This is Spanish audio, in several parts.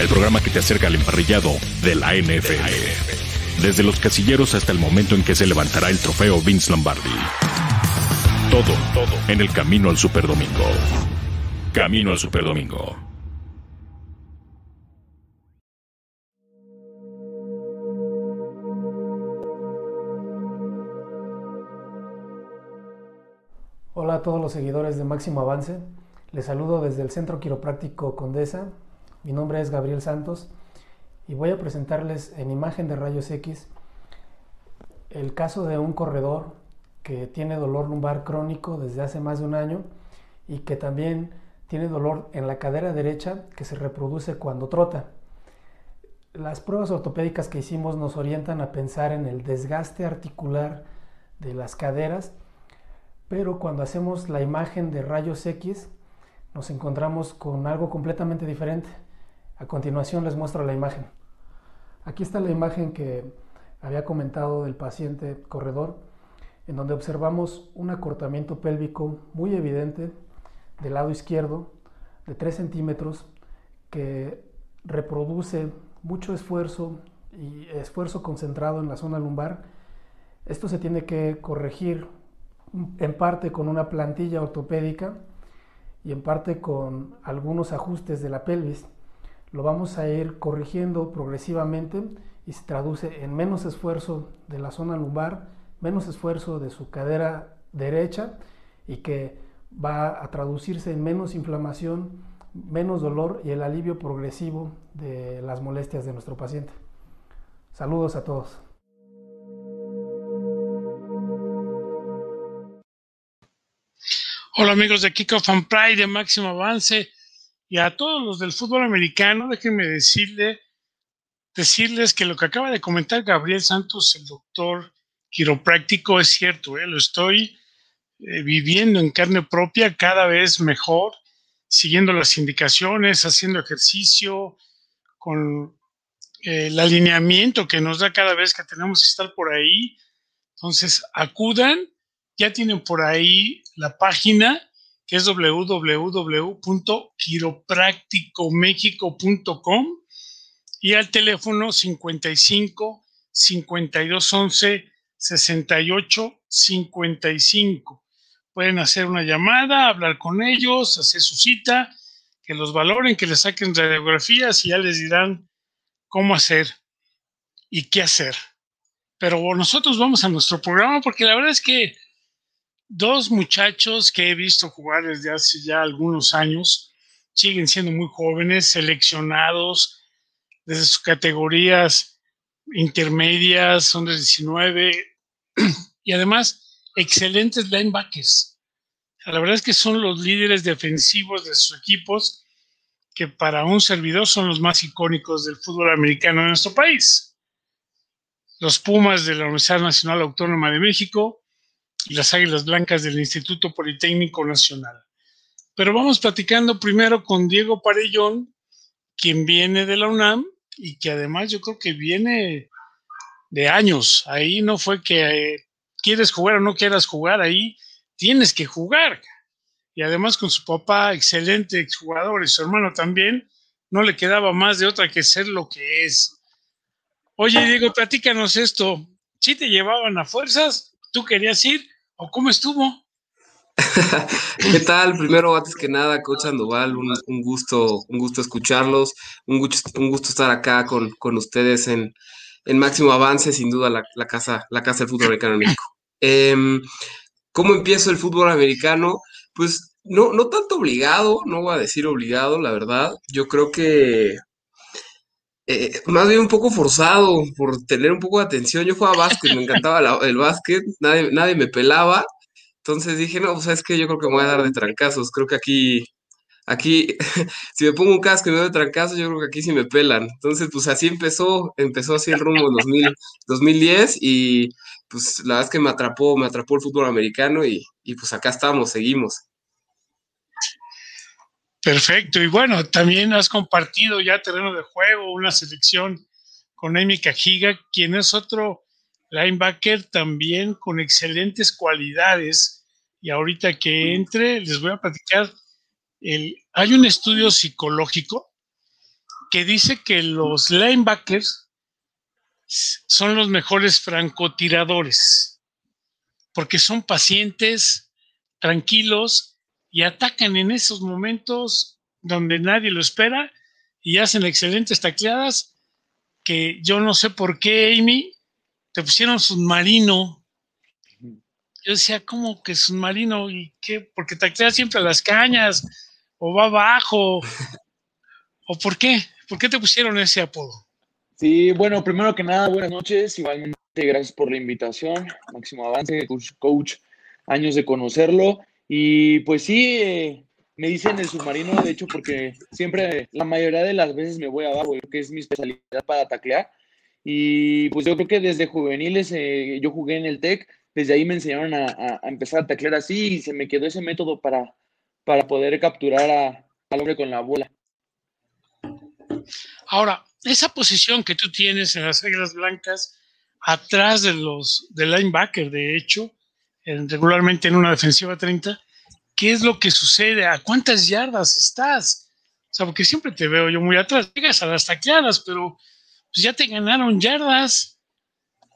el programa que te acerca al emparrillado de la NFL. Desde los casilleros hasta el momento en que se levantará el trofeo Vince Lombardi. Todo, todo en el camino al Superdomingo. Camino al Superdomingo. Hola a todos los seguidores de Máximo Avance. Les saludo desde el Centro Quiropráctico Condesa. Mi nombre es Gabriel Santos y voy a presentarles en imagen de rayos X el caso de un corredor que tiene dolor lumbar crónico desde hace más de un año y que también tiene dolor en la cadera derecha que se reproduce cuando trota. Las pruebas ortopédicas que hicimos nos orientan a pensar en el desgaste articular de las caderas pero cuando hacemos la imagen de rayos X nos encontramos con algo completamente diferente. A continuación les muestro la imagen. Aquí está la imagen que había comentado del paciente corredor, en donde observamos un acortamiento pélvico muy evidente del lado izquierdo de 3 centímetros que reproduce mucho esfuerzo y esfuerzo concentrado en la zona lumbar. Esto se tiene que corregir en parte con una plantilla ortopédica y en parte con algunos ajustes de la pelvis. Lo vamos a ir corrigiendo progresivamente y se traduce en menos esfuerzo de la zona lumbar, menos esfuerzo de su cadera derecha y que va a traducirse en menos inflamación, menos dolor y el alivio progresivo de las molestias de nuestro paciente. Saludos a todos. Hola amigos de Kickoff and Pride de Máximo Avance y a todos los del fútbol americano, déjenme decirle, decirles que lo que acaba de comentar Gabriel Santos, el doctor quiropráctico, es cierto, ¿eh? lo estoy eh, viviendo en carne propia cada vez mejor, siguiendo las indicaciones, haciendo ejercicio, con eh, el alineamiento que nos da cada vez que tenemos que estar por ahí. Entonces, acudan ya tienen por ahí la página que es www.quiropracticomexico.com y al teléfono 55 52 11 68 55. Pueden hacer una llamada, hablar con ellos, hacer su cita, que los valoren, que les saquen radiografías y ya les dirán cómo hacer y qué hacer. Pero nosotros vamos a nuestro programa porque la verdad es que dos muchachos que he visto jugar desde hace ya algunos años, siguen siendo muy jóvenes, seleccionados desde sus categorías intermedias, son de 19, y además excelentes linebackers. La verdad es que son los líderes defensivos de sus equipos, que para un servidor son los más icónicos del fútbol americano en nuestro país. Los Pumas de la Universidad Nacional Autónoma de México, las Águilas Blancas del Instituto Politécnico Nacional. Pero vamos platicando primero con Diego Parellón, quien viene de la UNAM y que además yo creo que viene de años. Ahí no fue que eh, quieres jugar o no quieras jugar, ahí tienes que jugar. Y además con su papá, excelente exjugador, y su hermano también, no le quedaba más de otra que ser lo que es. Oye, Diego, platícanos esto. ¿Sí te llevaban a fuerzas? ¿Tú querías ir? ¿O cómo estuvo? ¿Qué tal? Primero, antes que nada, Coach Sandoval, un, gusto, un gusto escucharlos, un gusto, un gusto estar acá con, ustedes en, máximo avance, sin duda, la, casa, la casa del fútbol americano en. Em, ¿Cómo empiezo el fútbol americano? Pues no, no tanto obligado, no voy a decir obligado, la verdad. Yo creo que eh, más bien un poco forzado por tener un poco de atención. Yo jugaba básquet, me encantaba el básquet, nadie, nadie me pelaba. Entonces dije, no, pues es que yo creo que me voy a dar de trancazos. Creo que aquí, aquí, si me pongo un casco y me doy de trancazos, yo creo que aquí sí me pelan. Entonces, pues así empezó, empezó así el rumbo en 2000, 2010 y pues la verdad es que me atrapó, me atrapó el fútbol americano y, y pues acá estamos, seguimos. Perfecto. Y bueno, también has compartido ya terreno de juego, una selección con Amy Cajiga, quien es otro linebacker también con excelentes cualidades. Y ahorita que entre, les voy a platicar. El, hay un estudio psicológico que dice que los linebackers son los mejores francotiradores, porque son pacientes, tranquilos y atacan en esos momentos donde nadie lo espera y hacen excelentes tacleadas que yo no sé por qué, Amy, te pusieron submarino. Yo decía, ¿cómo que submarino? ¿Y qué? Porque taclea siempre a las cañas, o va abajo, o por qué? ¿Por qué te pusieron ese apodo? Sí, bueno, primero que nada, buenas noches. Igualmente, gracias por la invitación. Máximo avance, coach, años de conocerlo. Y pues sí, eh, me dicen el submarino, de hecho, porque siempre, la mayoría de las veces me voy abajo, que es mi especialidad para taclear. Y pues yo creo que desde juveniles, eh, yo jugué en el TEC, desde ahí me enseñaron a, empezar a taclear así y se me quedó ese método para, para poder capturar a, al hombre con la bola. Ahora, esa posición que tú tienes en las Águilas Blancas, atrás de los del linebacker, de hecho, regularmente en una defensiva 30, ¿qué es lo que sucede? ¿A cuántas yardas estás? O sea, porque siempre te veo yo muy atrás, llegas a las tacleadas, pero pues ya te ganaron yardas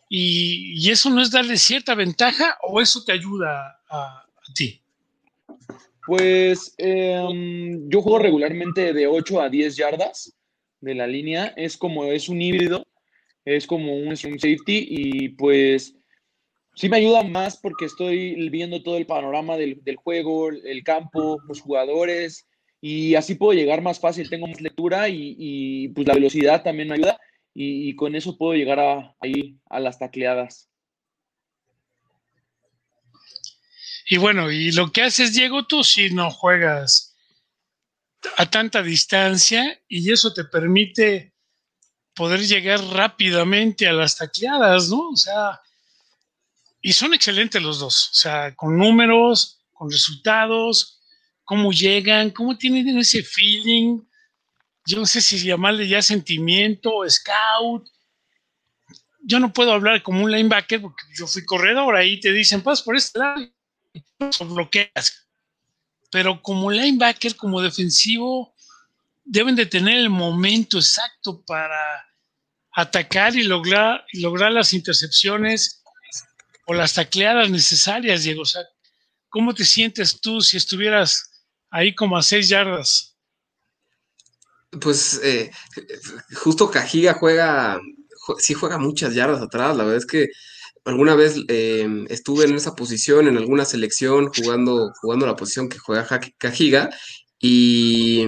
y, eso no es darle cierta ventaja o eso te ayuda a, ti. Pues em, yo juego regularmente de 8 a 10 yardas de la línea. Es como es un híbrido, es como un, safety y pues sí me ayuda más porque estoy viendo todo el panorama del, juego, el campo, los jugadores y así puedo llegar más fácil. Tengo más lectura y, pues la velocidad también me ayuda y, con eso puedo llegar a, ahí a las tacleadas. Y bueno, y lo que haces, Diego, tú si no juegas a tanta distancia y eso te permite poder llegar rápidamente a las tacleadas, ¿no? O sea, y son excelentes los dos, o sea, con números, con resultados, cómo llegan, cómo tienen ese feeling, yo no sé si llamarle ya sentimiento, scout. Yo no puedo hablar como un linebacker porque yo fui corredor, ahí te dicen, pues por este lado, bloqueas pero como linebacker, como defensivo, deben de tener el momento exacto para atacar y lograr, lograr las intercepciones o las tacleadas necesarias, Diego. O sea, ¿cómo te sientes tú si estuvieras ahí como a seis yardas? Pues eh, justo Cajiga juega, sí juega muchas yardas atrás. La verdad es que alguna vez em, estuve en esa posición, en alguna selección, jugando, jugando la posición que juega Cajiga, y,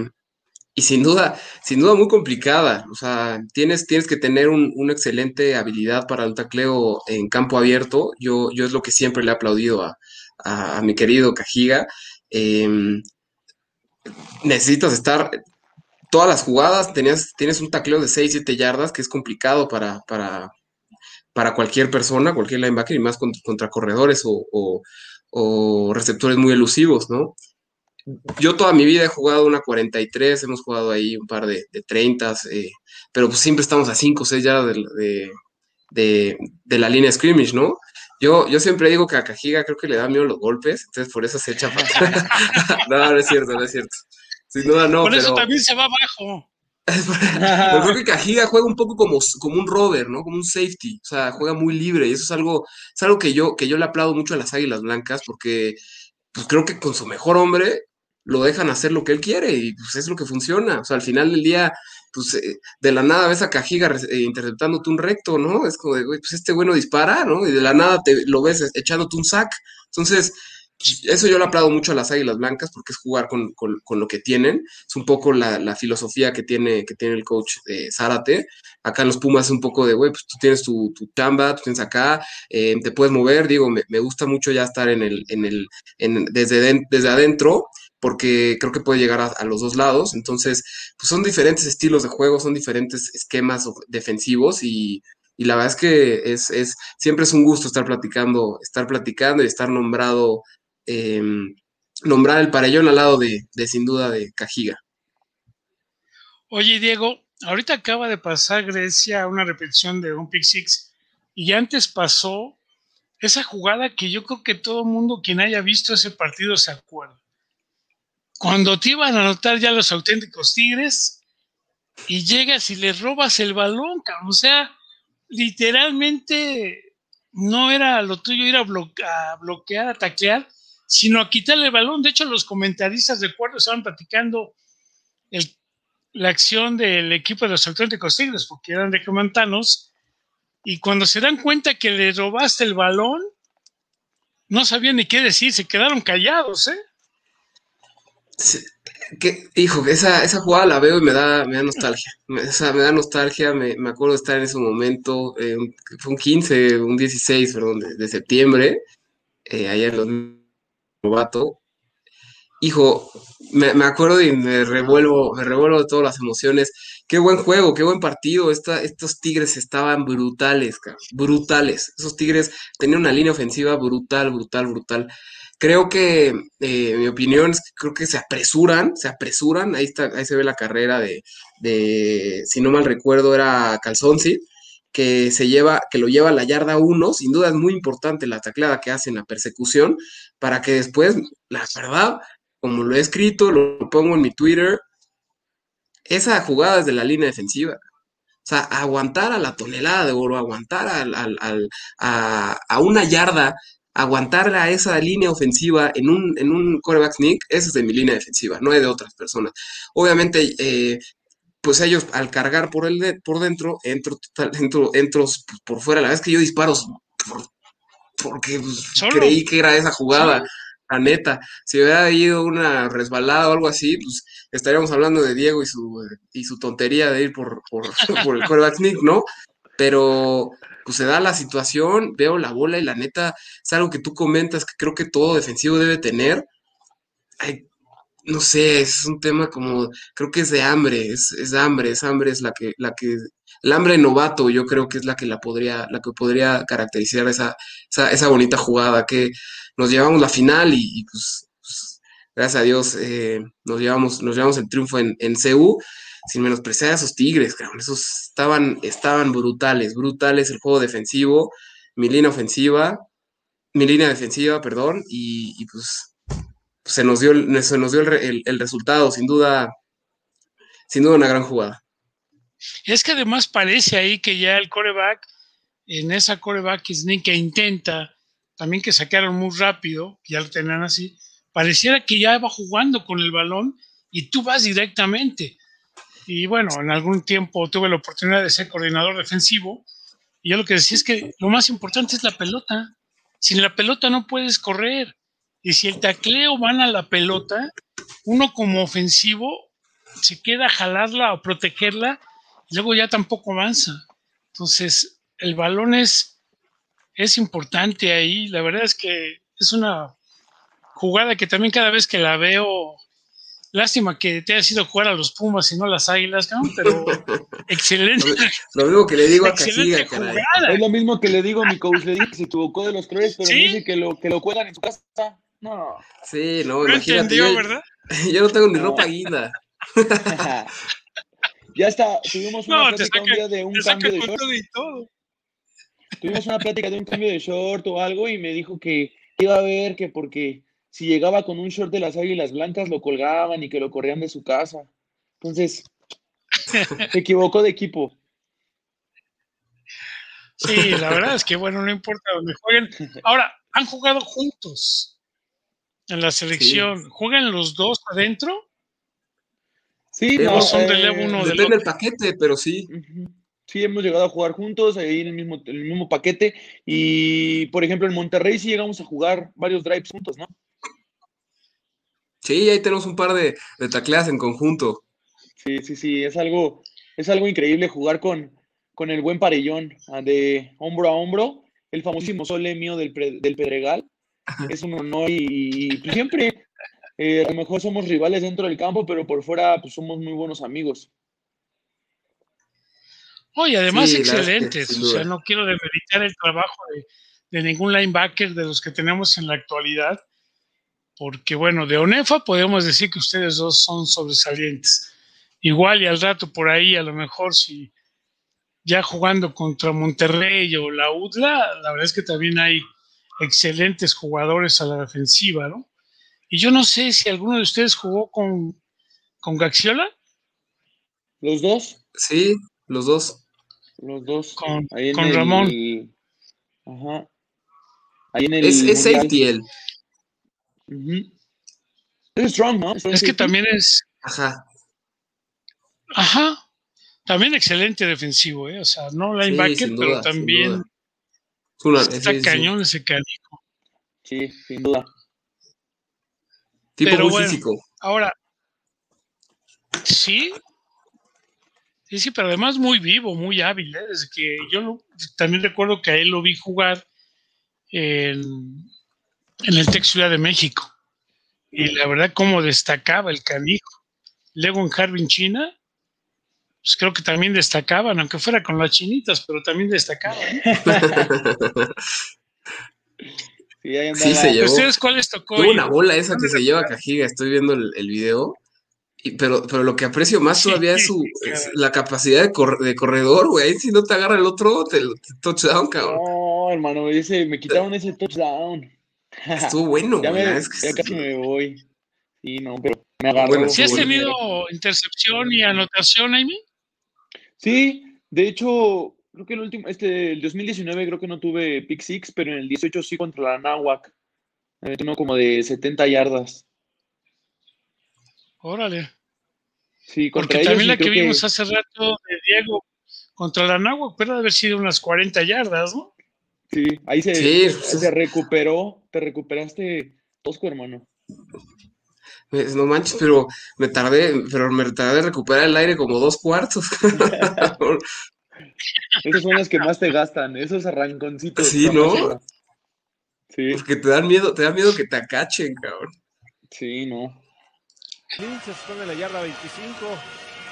y, sin duda, sin duda muy complicada. O sea, tienes, tienes que tener un, una excelente habilidad para el tacleo en campo abierto. Yo, yo es lo que siempre le he aplaudido a, a, mi querido Cajiga. Em, necesitas estar todas las jugadas, tenías, tienes un tacleo de 6, 7 yardas, que es complicado para, para, para cualquier persona, cualquier linebacker, y más contra, corredores o, receptores muy elusivos, ¿no? Yo toda mi vida he jugado una 43, hemos jugado ahí un par de, de 30, eh, pero pues siempre estamos a 5 o 6 ya de, de, la línea scrimmage, ¿no? Yo, yo siempre digo que a Cajiga creo que le da miedo los golpes, entonces por eso se echa para... no, no es cierto, no es cierto. Sin duda no. Por eso también se va abajo. Yo creo que Cajiga juega un poco como, como un rover, ¿no? Como un safety. O sea, juega muy libre. Y eso es algo, es algo que yo, que yo le aplaudo mucho a las Águilas Blancas, porque pues creo que con su mejor hombre lo dejan hacer lo que él quiere y pues es lo que funciona. O sea, al final del día, pues eh, de la nada ves a Cajiga eh, interceptándote un recto, ¿no? Es como de, güey, pues este bueno dispara, ¿no? Y de la nada te lo ves echándote un sack. Entonces, eso yo le aplaudo mucho a las Águilas Blancas porque es jugar con, lo que tienen. Es un poco la, filosofía que tiene, que tiene el coach de Zárate. Acá en los Pumas es un poco de, güey, pues tú tienes tu, tu chamba, tú tienes acá, eh, te puedes mover. Digo, me, gusta mucho ya estar en el, en el, en, desde, desde adentro porque creo que puede llegar a, los dos lados. Entonces, pues son diferentes estilos de juego, son diferentes esquemas defensivos y, la verdad es que es, siempre es un gusto estar platicando, estar platicando y estar nombrado Em, nombrar el parellón al lado de, sin duda de Cajiga. Oye, Diego, ahorita acaba de pasar Grecia una repetición de un pick six y antes pasó esa jugada que yo creo que todo mundo quien haya visto ese partido se acuerda. Cuando te iban a anotar ya los auténticos Tigres y llegas y le robas el balón. O sea, literalmente no era lo tuyo ir a, bloquear, a taclear, sino a quitarle el balón. De hecho, los comentaristas de cuarto estaban platicando la acción del equipo de los auténticos tigres, porque eran de comantanos, y cuando se dan cuenta que le robaste el balón, no sabían ni qué decir, se quedaron callados, ¿eh? Hijo, esa, esa jugada la veo y me da, me da nostalgia. Me, me da nostalgia, me, me, acuerdo de estar en ese momento, eh, fue un 15, un 16, perdón, de, septiembre, eh, allá en los novato. Hijo, me, me, acuerdo y me revuelvo, me revuelvo de todas las emociones. Qué buen juego, qué buen partido. Esta, estos Tigres estaban brutales, brutales. Esos Tigres tenían una línea ofensiva brutal, brutal, brutal. Creo que, eh, mi opinión es que creo que se apresuran, se apresuran. Ahí está, ahí se ve la carrera de, si no mal recuerdo, era Calzonzi, que se lleva, que lo lleva a la yarda 1. Sin duda es muy importante la tacleada que hace en la persecución, para que después, la verdad, como lo he escrito, lo pongo en mi Twitter, esa jugada es de la línea defensiva. O sea, aguantar a la tonelada de oro, aguantar a, una yarda aguantar a esa línea ofensiva en un, en un quarterback sneak, esa es de mi línea defensiva, no es de otras personas. Obviamente, eh, pues ellos al cargar por el de, por dentro, entro, entro, entro por fuera. La vez que yo disparo porque pues, creí que era esa jugada. La neta, si hubiera ido una resbalada o algo así, pues estaríamos hablando de Diego y su, y su tontería de ir por, por, por el quarterback sneak, ¿no? Pero pues se da la situación, veo la bola y la neta es algo que tú comentas que creo que todo defensivo debe tener. no sé, es un tema como, creo que es de hambre, es, es hambre, es hambre, es la que, la que, el hambre novato yo creo que es la que la podría, la que podría caracterizar esa, esa, bonita jugada, que nos llevamos la final y, pues, pues, gracias a Dios eh, nos, llevamos, nos llevamos el triunfo en, en CU sin menospreciar a esos Tigres, cabrón. Esos estaban, estaban brutales, brutales el juego defensivo, mi línea ofensiva, mi línea defensiva, perdón, y, pues, se nos dio, se nos dio el, resultado, sin duda, sin duda una gran jugada. Es que además parece ahí que ya el coreback, en esa coreback sneak que intenta, también que sacaron muy rápido, ya lo tenían así, pareciera que ya va jugando con el balón y tú vas directamente. Y bueno, en algún tiempo tuve la oportunidad de ser coordinador defensivo. Y yo lo que decía es que lo más importante es la pelota. Sin la pelota no puedes correr. Y si el tacleo van a la pelota, uno como ofensivo se queda jalarla o protegerla y luego ya tampoco avanza. Entonces, el balón es, es importante ahí. La verdad es que es una jugada que también cada vez que la veo Lástima que te haya sido jugar a los Pumas y no a las Águilas, pero excelente. Lo, mismo que le digo a Casillas, Es lo mismo que le digo a mi coach, le dije que se equivocó de los colores, pero ¿Sí? dice que lo, que lo cuelgan en su casa. No. Sí, no, imagínate. yo, ¿verdad? Yo no tengo ni ropa guinda. ya está, tuvimos una plática un día de un cambio de short. Tuvimos una plática de un cambio de short o algo y me dijo que iba a ver que porque si llegaba con un short de las águilas blancas, lo colgaban y que lo corrían de su casa. Entonces, se equivocó de equipo. Sí, la verdad es que, bueno, no importa dónde jueguen. Ahora, han jugado juntos en la selección. ¿Juegan los dos adentro? Sí, no, son del eh, uno del Depende del paquete, pero sí. Sí, hemos llegado a jugar juntos ahí en el mismo, el mismo paquete. Y, por ejemplo, en Monterrey sí llegamos a jugar varios drives juntos, ¿no? Sí, ahí tenemos un par de, de tacleas en conjunto. Sí, sí, sí, es algo, es algo increíble jugar con, con el buen parellón ah, de hombro a hombro, el famosísimo sole mío del, del Pedregal. Es un honor y, pues, siempre eh, a lo mejor somos rivales dentro del campo, pero por fuera pues somos muy buenos amigos. Oye, además excelentes, o sea, no quiero demeritar el trabajo de, de ningún linebacker de los que tenemos en la actualidad, porque bueno, de ONEFA podemos decir que ustedes dos son sobresalientes. Igual y al rato por ahí, a lo mejor si ya jugando contra Monterrey o la UDLA, la verdad es que también hay excelentes jugadores a la defensiva, ¿no? Y yo no sé si alguno de ustedes jugó con, con Gaxiola. ¿Los dos? Sí, los dos. Los dos. Con, Ahí en con el- Ramón. Ajá. Ahí en el. Es, es Mundial. Es strong, ¿no? Strong Es que también es, Ajá. ajá, también excelente defensivo, ¿eh? O sea, no linebacker, sin pero duda, también duda. Está sí, sí, cañón ese canijo. Sí, sin duda. Tipo Pero muy bueno. físico. Ahora, sí, sí, sí, pero además muy vivo, muy hábil, ¿eh? Desde que yo lo- también recuerdo que a él lo vi jugar en, en el Tec Ciudad de México. Y la verdad, cómo destacaba el canijo. Luego en Harbin, China, pues creo que también destacaban, aunque fuera con las chinitas, pero también destacaban. Sí, ahí Sí, andaba. se llevó. ¿Ustedes cuál les tocó? Tuvo una bola esa que ¿Dónde se lleva Cajiga, estoy viendo el, el video. Y- pero, pero lo que aprecio más Sí, todavía es su es la capacidad de, corre- de corredor, güey. Ahí si no te agarra el otro, te, te touchdown, cabrón. No, hermano, ese, me quitaron ese touchdown. Estuvo bueno, ya, güey. me, que casi me voy. Sí, no, pero me agarró. Bueno, ¿Sí has tenido intercepción y anotación, Amy? Sí, de hecho, creo que el último, este, el 2019 creo que no tuve pick six, pero en el 18 sí contra la Náhuac. Me como de 70 yardas. Órale. Sí, contra Porque ellos también la que vimos hace rato de Diego contra la Náhuac, pero debe haber sido unas 40 yardas, ¿no? Sí, ahí se, Sí, se recuperó, te recuperaste tosco, hermano. Me- No manches, pero me tardé, pero me tardé en recuperar el aire como dos cuartos. Esos son los que más te gastan, esos arranconcitos. Sí, ¿no? Sí, Porque te dan miedo, te da miedo que te acachen, cabrón. sí, no. Lynch se en la yarda 25.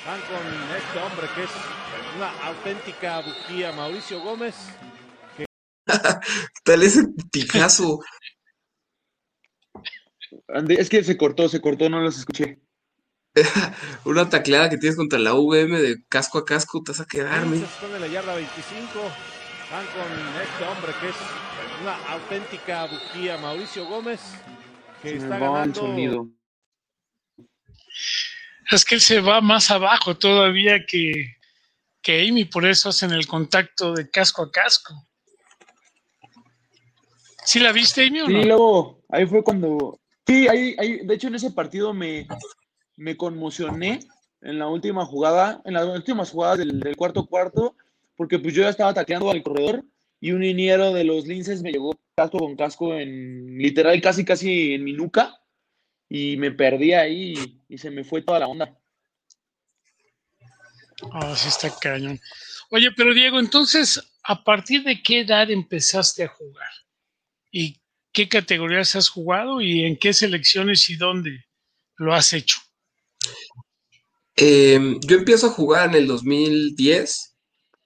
Van con este hombre que es una auténtica bujía, Mauricio Gómez. Tal ese pijazo. Ande- Es que se cortó, se cortó, no los escuché. Una tacleada que tienes contra la VM de casco a casco, te vas a quedarme. se en la yarda 25. Van con este hombre que es una auténtica bujía, Mauricio Gómez. Que está el ganando. sonido. Es que él se va más abajo todavía que, que Amy, por eso hacen el contacto de casco a casco. ¿Sí la viste, Amy, o Sí, no? luego, ahí fue cuando. Sí, ahí, ahí, de hecho, en ese partido me, me conmocioné en la última jugada, en las últimas jugadas del, del cuarto cuarto, porque pues yo ya estaba tacleando al corredor y un liniero de los linces me llegó casco con casco en literal casi casi en mi nuca y me perdí ahí y, y se me fue toda la onda. Ah, sí está cañón. Oye, pero Diego, entonces, ¿a partir de qué edad empezaste a jugar? ¿Y qué categorías has jugado y en qué selecciones y dónde lo has hecho? Eh, yo empiezo a jugar en el 2010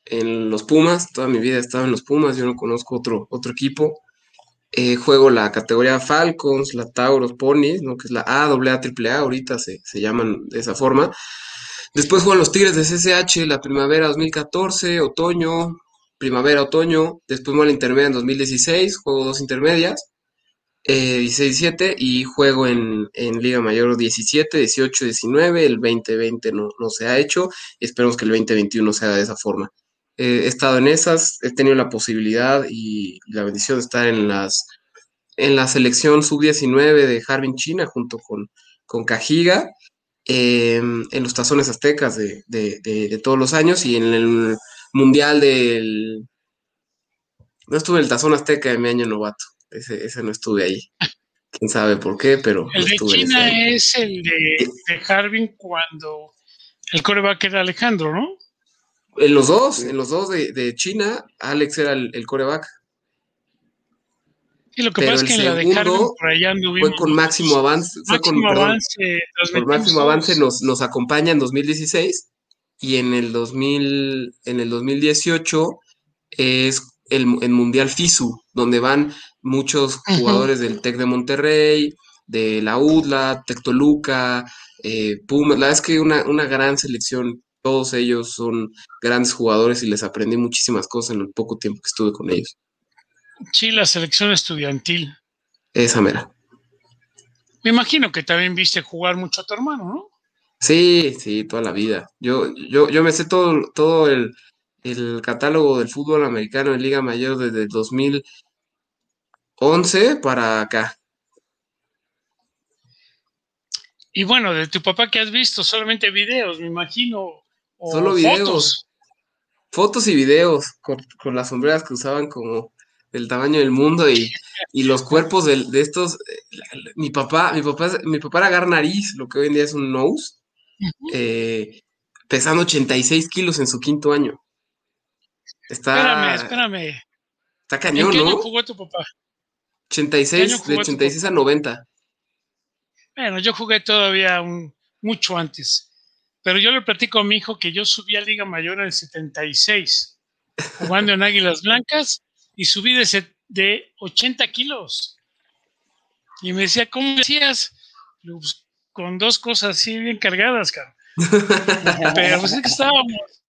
en los Pumas. Toda mi vida he estado en los Pumas. Yo no conozco otro, otro equipo. Eh, juego la categoría Falcons, la Tauros Ponies, ¿no? que es la A, AA, AAA, ahorita se, se llaman de esa forma. Después juegan los Tigres de CCH, la primavera 2014, otoño, primavera, otoño. Después juego la intermedia en 2016, juego dos intermedias, eh, 16-17, y juego en, en Liga Mayor 17, 18, 19. El 2020 no, no se ha hecho, esperemos que el 2021 sea de esa forma. Eh, he estado en esas, he tenido la posibilidad y la bendición de estar en las en la selección sub-19 de Harbin China junto con, con Cajiga, eh, en los tazones aztecas de, de, de, de, todos los años y en el mundial del... No estuve en el tazón azteca de mi año novato, ese, ese no estuve ahí. Quién sabe por qué, pero... El no de ese China es el de, de Harbin cuando el coreback era Alejandro, ¿no? En los dos, en los dos de, de China, Alex era el, el coreback. Y lo que Pero pasa es que en la de segundo Harbin por allá anduvimos. Fue con máximo avance, fue con Máximo perdón, avance. por transmitimos máximo avance nos, nos acompaña en 2016 y en el 2000, en el 2018 es el, el Mundial FISU, donde van muchos jugadores del TEC de Monterrey, de la UDLA, Tec Toluca, eh, Pumas, la verdad es que una, una gran selección, todos ellos son grandes jugadores y les aprendí muchísimas cosas en el poco tiempo que estuve con ellos. Sí, la selección estudiantil. Esa mera. Me imagino que también viste jugar mucho a tu hermano, ¿no? Sí, sí, toda la vida. Yo, yo, yo me sé todo, todo el, el catálogo del fútbol americano en Liga Mayor desde el 2011 para acá. Y bueno, de tu papá que has visto, solamente videos, me imagino. O Solo videos. fotos. Y videos con, con las sombreras que usaban como del tamaño del mundo y, y los cuerpos del- de, estos. eh, Mi papá, mi papá, mi papá era agar nariz, lo que hoy en día es un nose. Eh, pesando 86 kilos en su quinto año. Está, Espérame, espérame. está ¿En cañón, qué año ¿no? jugó tu papá? 86, jugó de tu 86 a 90. Bueno, yo jugué todavía un, mucho antes. Pero yo le platico a mi hijo que yo subí a Liga Mayor en el 76, jugando en Águilas Blancas, y subí de, de 80 kilos. Y me decía, ¿cómo decías? Pues, con dos cosas así bien cargadas, cabrón. Pero pues es que estábamos,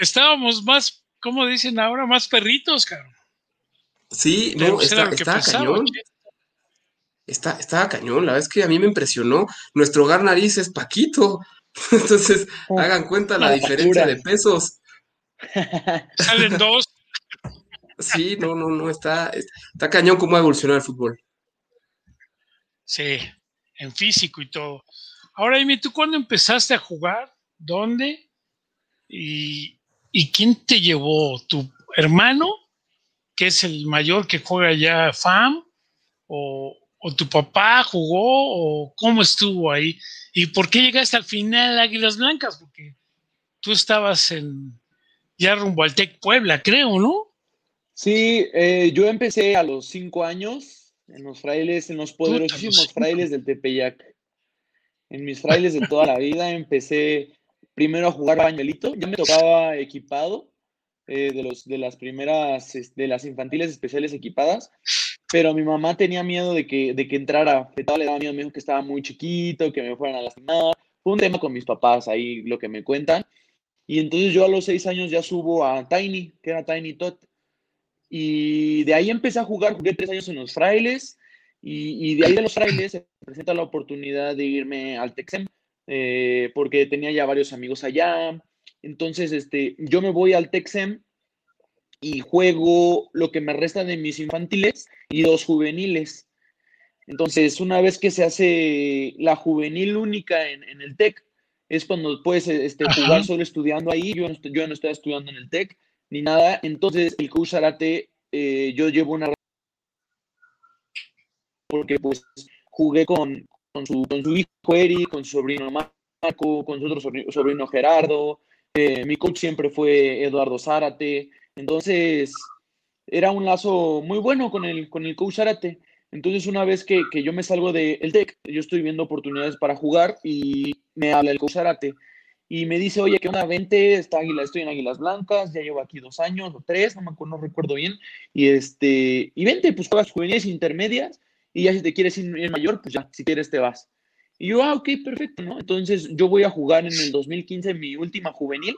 estábamos más, ¿cómo dicen ahora? Más perritos, cabrón. Sí, Pero no, pues está, estaba cañón. che. Está, estaba cañón, la verdad es que a mí me impresionó. Nuestro hogar nariz es Paquito. Entonces, hagan cuenta la La diferencia factura. de pesos. Salen dos. Sí, no, no, no, está, está cañón cómo ha evolucionado el fútbol. Sí, en físico y todo. Ahora dime, ¿tú cuándo empezaste a jugar? ¿Dónde? ¿Y, quién te llevó? ¿Tu hermano, que es el mayor que juega ya FAM? ¿O, tu papá jugó? ¿O cómo estuvo ahí? ¿Y por qué llegaste al final Águilas Blancas? Porque tú estabas en ya rumbo al Tec Puebla, creo, ¿no? Sí, eh, yo empecé a los cinco años en los frailes, en los poderosísimos frailes del Tepeyac. En mis frailes de toda la vida empecé primero a jugar bañuelito, ya me tocaba equipado eh, de, los, de las primeras, de las infantiles especiales equipadas, pero mi mamá tenía miedo de que, de que entrara, que le daba miedo, me dijo que estaba muy chiquito, que me fueran a lastimar. Fue un tema con mis papás, ahí lo que me cuentan. Y entonces yo a los seis años ya subo a Tiny, que era Tiny Tot. Y de ahí empecé a jugar, jugué tres años en los frailes y, y de ahí de los frailes se presenta la oportunidad de irme al Texem eh, porque tenía ya varios amigos allá. Entonces, este, yo me voy al Texem y juego lo que me resta de mis infantiles y dos juveniles. Entonces, una vez que se hace la juvenil única en, en el TEC, es cuando puedes este, jugar solo estudiando ahí. Yo no, estoy, yo no estoy estudiando en el TEC ni nada. Entonces, el coach Zarate, eh, yo llevo una. Porque pues jugué con, con, su, con su hijo Eric, con su sobrino Marco, con su otro sobrino, Gerardo. Eh, mi coach siempre fue Eduardo Zárate. Entonces, era un lazo muy bueno con el, con el coach Zárate. Entonces, una vez que, que yo me salgo del de TEC, yo estoy viendo oportunidades para jugar y me habla el coach Zárate y me dice, oye, ¿qué onda? Vente, está Águila, estoy en Águilas Blancas, ya llevo aquí dos años o tres, no me acuerdo, no recuerdo bien. Y este, y vente, pues juegas juveniles intermedias y ya si te quieres ir en mayor, pues ya, si quieres te vas. Y yo, ah, ok, perfecto, ¿no? Entonces yo voy a jugar en el 2015 mi última juvenil.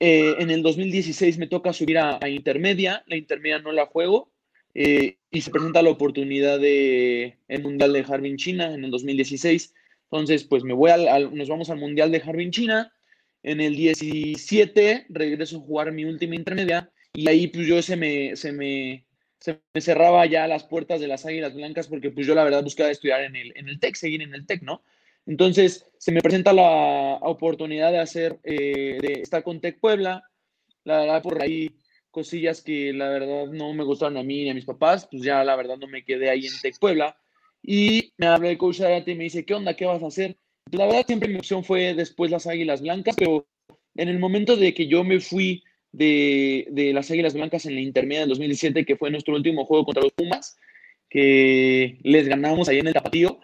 Eh, en el 2016 me toca subir a, a intermedia, la intermedia no la juego, eh, y se presenta la oportunidad de el Mundial de Harbin China en el 2016. Entonces, pues me voy al, al, nos vamos al Mundial de Harbin China. En el 17 regreso a jugar mi última intermedia y ahí pues yo se me, se me, se me cerraba ya las puertas de las Águilas Blancas porque pues yo la verdad buscaba estudiar en el, en el TEC, seguir en el TEC, ¿no? Entonces se me presenta la oportunidad de hacer, eh, de estar con TEC Puebla, la verdad por ahí cosillas que la verdad no me gustaron a mí ni a mis papás, pues ya la verdad no me quedé ahí en TEC Puebla. Y me habla el coach Zarate y me dice, ¿qué onda? ¿Qué vas a hacer? La verdad siempre mi opción fue después las Águilas Blancas, pero en el momento de que yo me fui de, de las Águilas Blancas en la intermedia del 2017, que fue nuestro último juego contra los Pumas, que les ganamos ahí en el tapatío,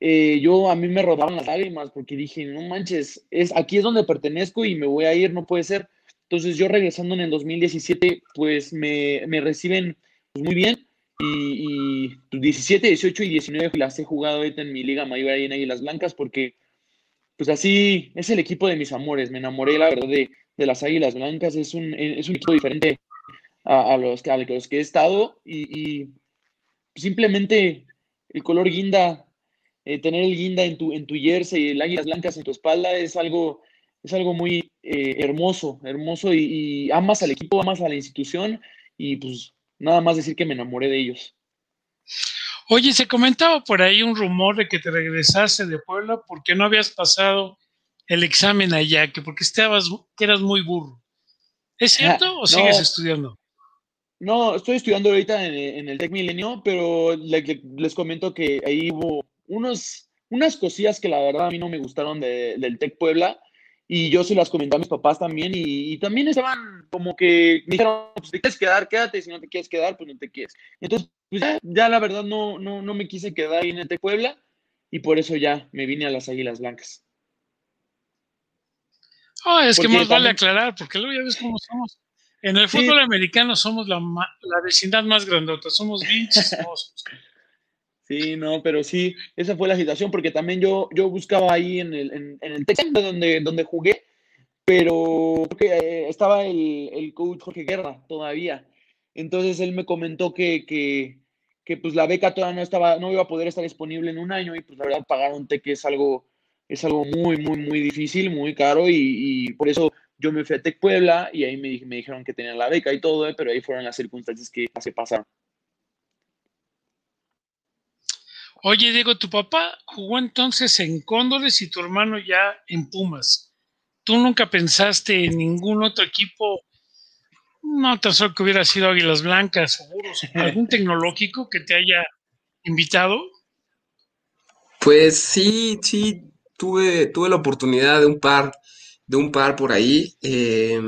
eh, yo a mí me rodaban las lágrimas porque dije, no manches, es, aquí es donde pertenezco y me voy a ir, no puede ser. Entonces yo regresando en el 2017, pues me, me reciben muy bien y, y, 17, 18 y 19 las he jugado ahorita en mi liga mayor ahí en Águilas Blancas porque pues así es el equipo de mis amores, me enamoré la verdad de, de las Águilas Blancas, es un, es un equipo diferente a, a, los, a los que he estado y, y simplemente el color guinda eh, tener el guinda en tu, en tu jersey y el águilas blancas en tu espalda es algo, es algo muy eh, hermoso, hermoso y, amas al equipo, amas a la institución y pues nada más decir que me enamoré de ellos. Oye, se comentaba por ahí un rumor de que te regresaste de Puebla porque no habías pasado el examen allá, que porque estabas, que eras muy burro. ¿Es ah, cierto o sigues estudiando? No, estoy estudiando ahorita en, el Tec Milenio, pero les comento que ahí hubo unos, unas cosillas que la verdad a mí no me gustaron del Tec Puebla y yo se las comenté a mis papás también y, también estaban como que me dijeron, pues te quieres quedar, quédate, si no te quieres quedar, pues no te quieres. Entonces, pues ya, la verdad no, no, no me quise quedar ahí en el Tec Puebla y por eso ya me vine a las Águilas Blancas. Oh, es que más vale aclarar, porque luego ya ves cómo somos. En el fútbol americano somos la, la, vecindad más grandota, somos chistosos. Sí, no, pero sí, esa fue la situación, porque también yo, yo buscaba ahí en el, en, el donde, donde jugué, pero eh, estaba el, el, coach Jorge Guerra todavía. Entonces él me comentó que, que, que, pues la beca todavía no estaba, no iba a poder estar disponible en un año y pues la verdad pagar un TEC es algo, es algo muy, muy, muy difícil, muy caro y, y por eso yo me fui a Tec Puebla y ahí me, me dijeron que tenía la beca y todo, pero ahí fueron las circunstancias que se pasaron. Oye, Diego, tu papá jugó entonces en Cóndores y tu hermano ya en Pumas. ¿Tú nunca pensaste en ningún otro equipo? No tan solo que hubiera sido Águilas Blancas, seguros. ¿Algún tecnológico que te haya invitado? Pues sí, sí, tuve, tuve la oportunidad de un par, de un par por ahí. Eh,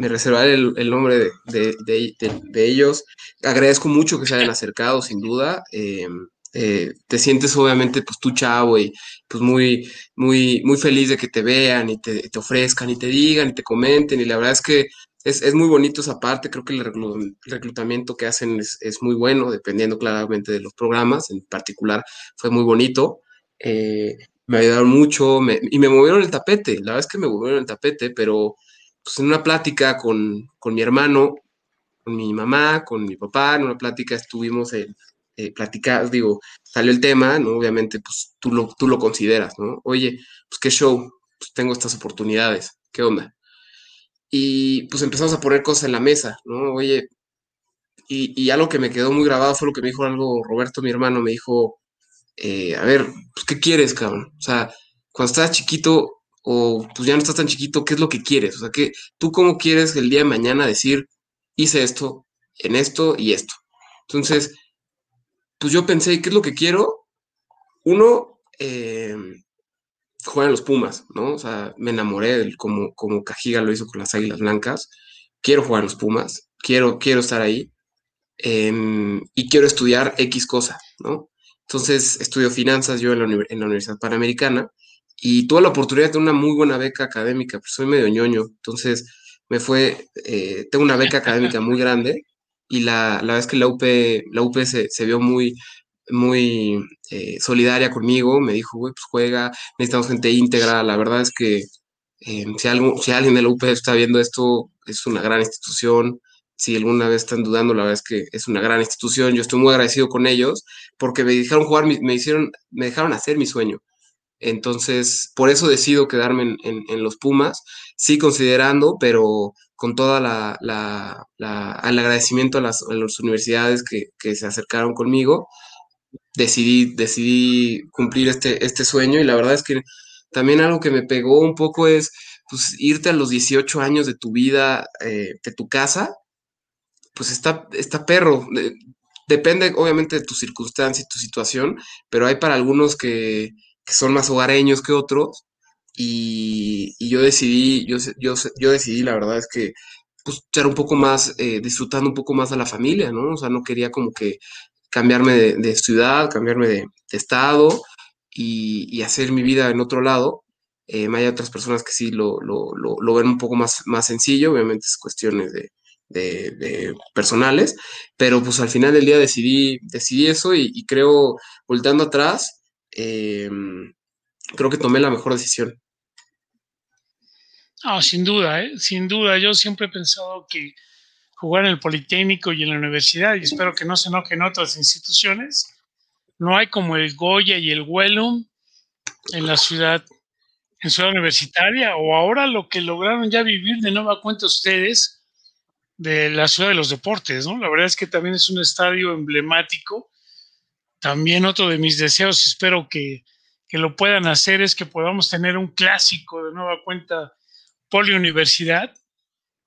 me reservaré el, nombre de, ellos. Agradezco mucho que se hayan acercado, sin duda. Eh, eh, te sientes obviamente pues tú chavo y pues muy, muy, muy feliz de que te vean y te, ofrezcan y te digan y te comenten. Y la verdad es que es, muy bonito esa parte, creo que el reclutamiento que hacen es, muy bueno, dependiendo claramente de los programas, en particular fue muy bonito, eh, me ayudaron mucho y me movieron el tapete, la verdad es que me movieron el tapete, pero pues, en una plática con, mi hermano, con mi mamá, con mi papá, en una plática estuvimos en, eh, platicar, digo, salió el tema, ¿no? Obviamente, pues tú lo, tú lo consideras, ¿no? Oye, pues qué show, pues tengo estas oportunidades, ¿qué onda? Y pues empezamos a poner cosas en la mesa, ¿no? Oye, y, y algo que me quedó muy grabado fue lo que me dijo algo Roberto, mi hermano, me dijo, eh, a ver, pues, ¿qué quieres, cabrón? O sea, cuando estás chiquito, o pues ya no estás tan chiquito, ¿qué es lo que quieres? O sea, que tú cómo quieres el día de mañana decir, hice esto, en esto y esto. Entonces, pues yo pensé, ¿qué es lo que quiero? Uno, eh, jugar en los Pumas, ¿no? O sea, me enamoré como, como Cajiga lo hizo con las Águilas Blancas. Quiero jugar en los Pumas, quiero, quiero estar ahí em, y quiero estudiar X cosa, ¿no? Entonces, estudio finanzas yo en la, en la Universidad Panamericana y tuve la oportunidad de tener una muy buena beca académica, pues soy medio ñoño, entonces me fue, eh, tengo una beca académica muy grande y la, la verdad es que la UP, la UP se, vio muy, muy eh, solidaria conmigo, me dijo, güey, pues juega, necesitamos gente íntegra, la verdad es que eh, si, algo, si alguien de la UP está viendo esto, es una gran institución, si alguna vez están dudando, la verdad es que es una gran institución, yo estoy muy agradecido con ellos porque me dejaron jugar, me hicieron, me dejaron hacer mi sueño. Entonces, por eso decido quedarme en, los Pumas, sí considerando, pero con toda la, el agradecimiento a las, universidades que, se acercaron conmigo, decidí, decidí cumplir este, este sueño y la verdad es que también algo que me pegó un poco es pues, irte a los 18 años de tu vida, eh, de tu casa, pues está, está perro. Depende obviamente de tu circunstancia y tu situación, pero hay para algunos que, que son más hogareños que otros. Y, yo decidí, yo, yo, decidí, la verdad es que, pues, estar un poco más, eh, disfrutando un poco más a la familia, ¿no? O sea, no quería como que cambiarme de, ciudad, cambiarme de, estado y, hacer mi vida en otro lado. Eh, hay otras personas que sí lo, lo, lo, ven un poco más, más sencillo, obviamente es cuestiones de, de, personales, pero pues al final del día decidí, decidí eso y, y creo, volteando atrás, Em, creo que tomé la mejor decisión. Ah, sin duda, ¿eh? sin duda. Yo siempre he pensado que jugar en el Politécnico y en la universidad, y espero que no se enojen otras instituciones, no hay como el Goya y el Wellum en la ciudad, en ciudad universitaria, o ahora lo que lograron ya vivir de nueva cuenta ustedes de la ciudad de los deportes, ¿no? La verdad es que también es un estadio emblemático. También otro de mis deseos, espero que, que lo puedan hacer, es que podamos tener un clásico de nueva cuenta Universidad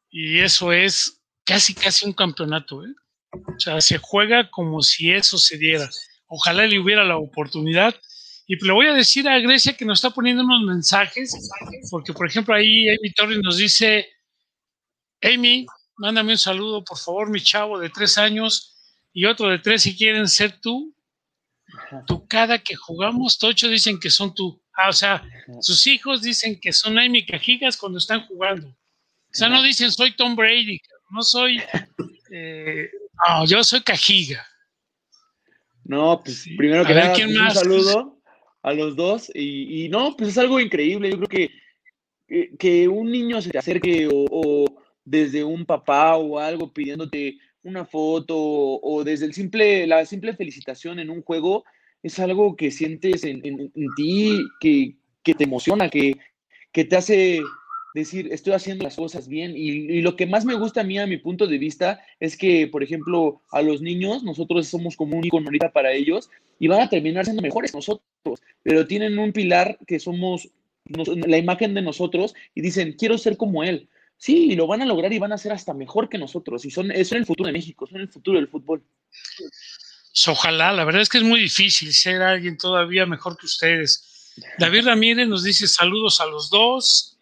y eso es casi, casi un campeonato. ¿eh? O sea, se juega como si eso se diera. Ojalá le hubiera la oportunidad. Y le voy a decir a Grecia que nos está poniendo unos mensajes, porque por ejemplo ahí Amy Torres nos dice, Amy, mándame un saludo, por favor, mi chavo de tres años y otro de tres si quieren ser tú. Tú cada que jugamos, Tocho dicen que son tú. Ah, o sea, sus hijos dicen que son Amy Cajigas cuando están jugando. O sea, no dicen soy Tom Brady, no soy. Eh, no, yo soy Cajiga. No, pues primero que nada, pues, un saludo a los dos. Y, no, pues es algo increíble. Yo creo que, que, un niño se te acerque o, desde un papá o algo pidiéndote una foto o, desde el simple, la simple felicitación en un juego es algo que sientes en, ti, que, te emociona, que, que, te hace decir, estoy haciendo las cosas bien. Y, lo que más me gusta a mí, a mi punto de vista, es que, por ejemplo, a los niños, nosotros somos como un icono ahorita para ellos y van a terminar siendo mejores nosotros, pero tienen un pilar que somos la imagen de nosotros y dicen, quiero ser como él. Sí, y lo van a lograr y van a ser hasta mejor que nosotros. Y son, son el futuro de México, son el futuro del fútbol. Pues, ojalá, la verdad es que es muy difícil ser alguien todavía mejor que ustedes. David Ramírez nos dice saludos a los dos.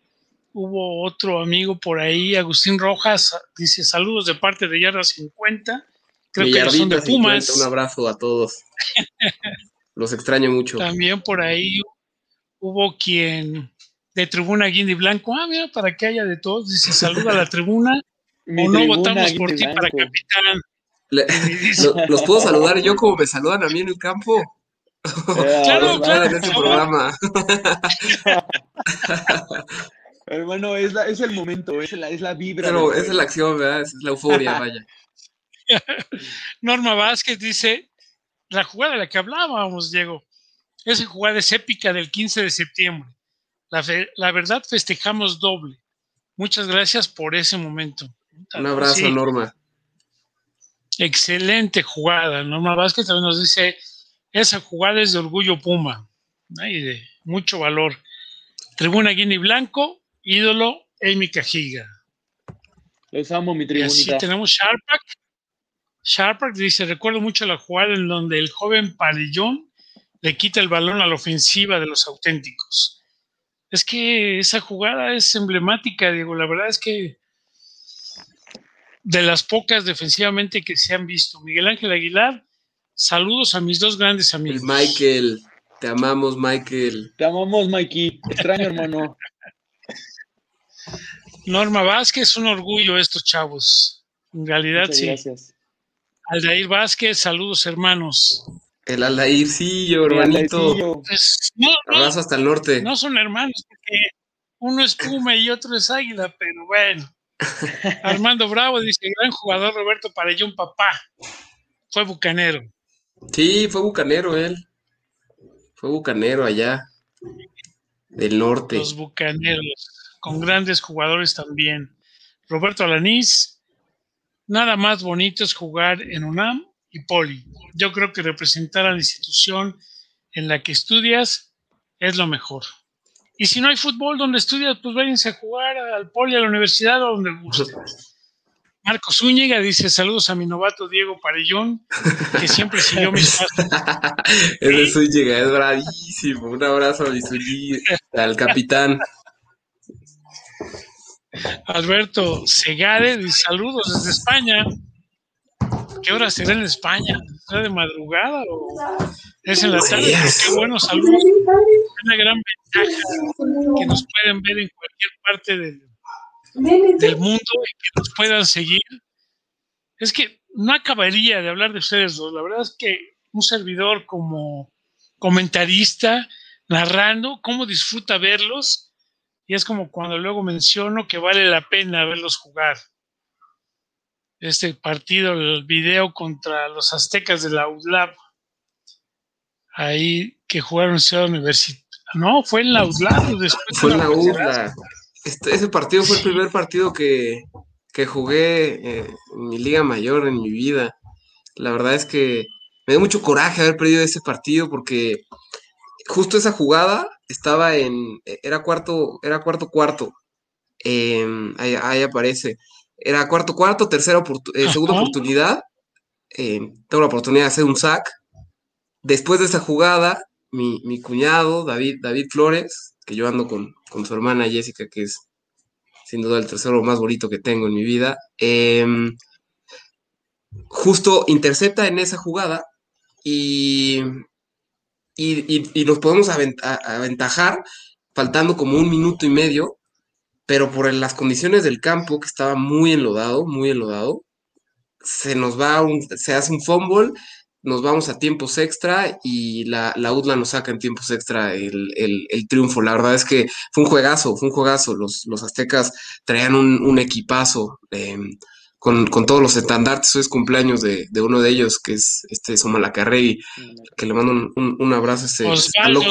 Hubo otro amigo por ahí, Agustín Rojas, dice saludos de parte de Yarda 50. Creo que son de Pumas. un abrazo a todos. Los extraño mucho. También por ahí hubo quien de Tribuna Guindy Blanco, ah, mira, para que haya de todos, dice saluda a la tribuna, o no votamos por ti para capitán. ¿Los puedo saludar yo como me saludan a mí en el campo? claro, claro. En este programa. Hermano, es, es el momento, es la, es la vibra. Pero es la acción, ¿verdad? Es la euforia, vaya. Norma Vázquez dice, la jugada de la que hablábamos, Diego, esa jugada es épica del 15 de septiembre. La, la verdad, festejamos doble. Muchas gracias por ese momento. Un abrazo, Norma. Excelente jugada. Norma Vázquez también nos dice, esa jugada es de orgullo Puma y de mucho valor. Tribuna Guinea Blanco, ídolo Amy Cajiga. Les amo, mi tribunita. Y así tenemos Sharpak. Sharpak dice, recuerdo mucho la jugada en donde el joven Palillón le quita el balón a la ofensiva de los auténticos. Es que esa jugada es emblemática, Diego. La verdad es que de las pocas defensivamente que se han visto. Miguel Ángel Aguilar, saludos a mis dos grandes amigos. Michael, te amamos, Michael. Te amamos, Mikey. Extraño, hermano. Norma Vázquez, un orgullo estos chavos. En realidad, sí. Gracias. Aldair Vázquez, saludos, hermanos. El Aldaircillo, hermanito. Pues, hasta el norte. No son hermanos, porque uno es Puma y otro es Águila, pero bueno. Armando Bravo dice, gran jugador Roberto un papá. Fue bucanero. Sí, fue bucanero él. Fue bucanero allá. Del norte. Los bucaneros, con grandes jugadores también. Roberto Alanís, nada más bonito es jugar en UNAM y Poli. Yo creo que representar a la institución en la que estudias es lo mejor. Y si no hay fútbol donde estudias, pues váyanse a jugar al poli, a la universidad o donde guste. Marcos Zúñiga dice: Saludos a mi novato Diego Parellón, que siempre siguió mis pasos. Ese Zúñiga es bravísimo. Un abrazo a mi Zúñiga, al capitán. Alberto Segade dice: Saludos desde España. ¿Qué hora será en España? ¿Será de madrugada o es en la tarde? qué bueno, saludos. Una gran ventaja que nos pueden ver en cualquier parte del, del mundo y que nos puedan seguir. Es que no acabaría de hablar de ustedes dos. La verdad es que un servidor como comentarista, narrando, cómo disfruta verlos. Y es como cuando luego menciono que vale la pena verlos jugar este partido, el video contra los aztecas de la UDLAP. ahí que jugaron Ciudad Universitaria. No, fue en la UDLA. Después fue en la UDLA. Este, ese partido fue el primer partido que, que jugué eh, en mi liga mayor en mi vida. La verdad es que me dio mucho coraje haber perdido ese partido porque justo esa jugada estaba en, era cuarto, era cuarto cuarto. Em, ahí, aparece. Era cuarto cuarto, tercera eh, segunda oportunidad. Em, tengo la oportunidad de hacer un sack. Después de esa jugada, mi, mi cuñado, David, David Flores, que yo ando con, con su hermana Jessica, que es sin duda el tercero más bonito que tengo en mi vida, em, justo intercepta en esa jugada y, y, nos podemos aventajar faltando como un minuto y medio, pero por las condiciones del campo, que estaba muy enlodado, muy enlodado, se nos va, un, se hace un fumble nos vamos a tiempos extra y la, la UDLA nos saca en tiempos extra el, triunfo. La verdad es que fue un juegazo, fue un juegazo. Los, los aztecas traían un, equipazo em, con, todos los estandartes. Hoy es cumpleaños de, uno de ellos, que es este Somalacarregui, que le mando un, un abrazo. Ese, está loco.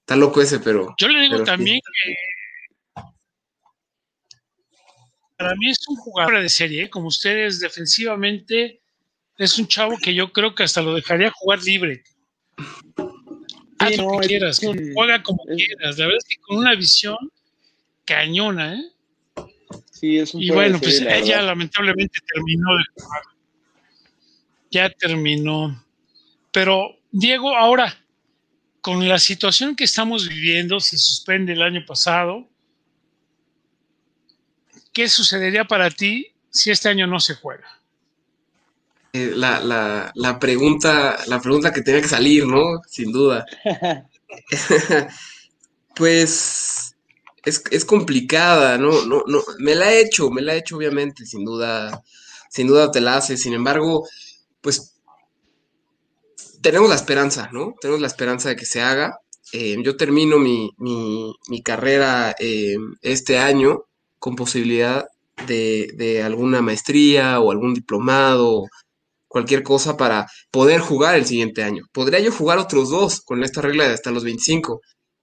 está loco ese, pero... Yo le digo también que para mí es un jugador de serie, ¿eh? como ustedes defensivamente es un chavo que yo creo que hasta lo dejaría jugar libre. Haz lo que quieras, juega como quieras. La verdad es que con una visión cañona, ¿eh? Sí, es un Y bueno, pues ella lamentablemente terminó de jugar. Ya terminó. Pero, Diego, ahora, con la situación que estamos viviendo, se suspende el año pasado, ¿qué sucedería para ti si este año no se juega? Eh, la, la, pregunta, la pregunta que tenía que salir, ¿no? Sin duda. pues es, complicada, ¿no? No, no, me la he hecho, me la he hecho, obviamente, sin duda, sin duda te la hace. Sin embargo, pues tenemos la esperanza, ¿no? Tenemos la esperanza de que se haga. Eh, yo termino mi, carrera eh, este año con posibilidad de, de, alguna maestría o algún diplomado cualquier cosa para poder jugar el siguiente año. Podría yo jugar otros dos con esta regla de hasta los 25,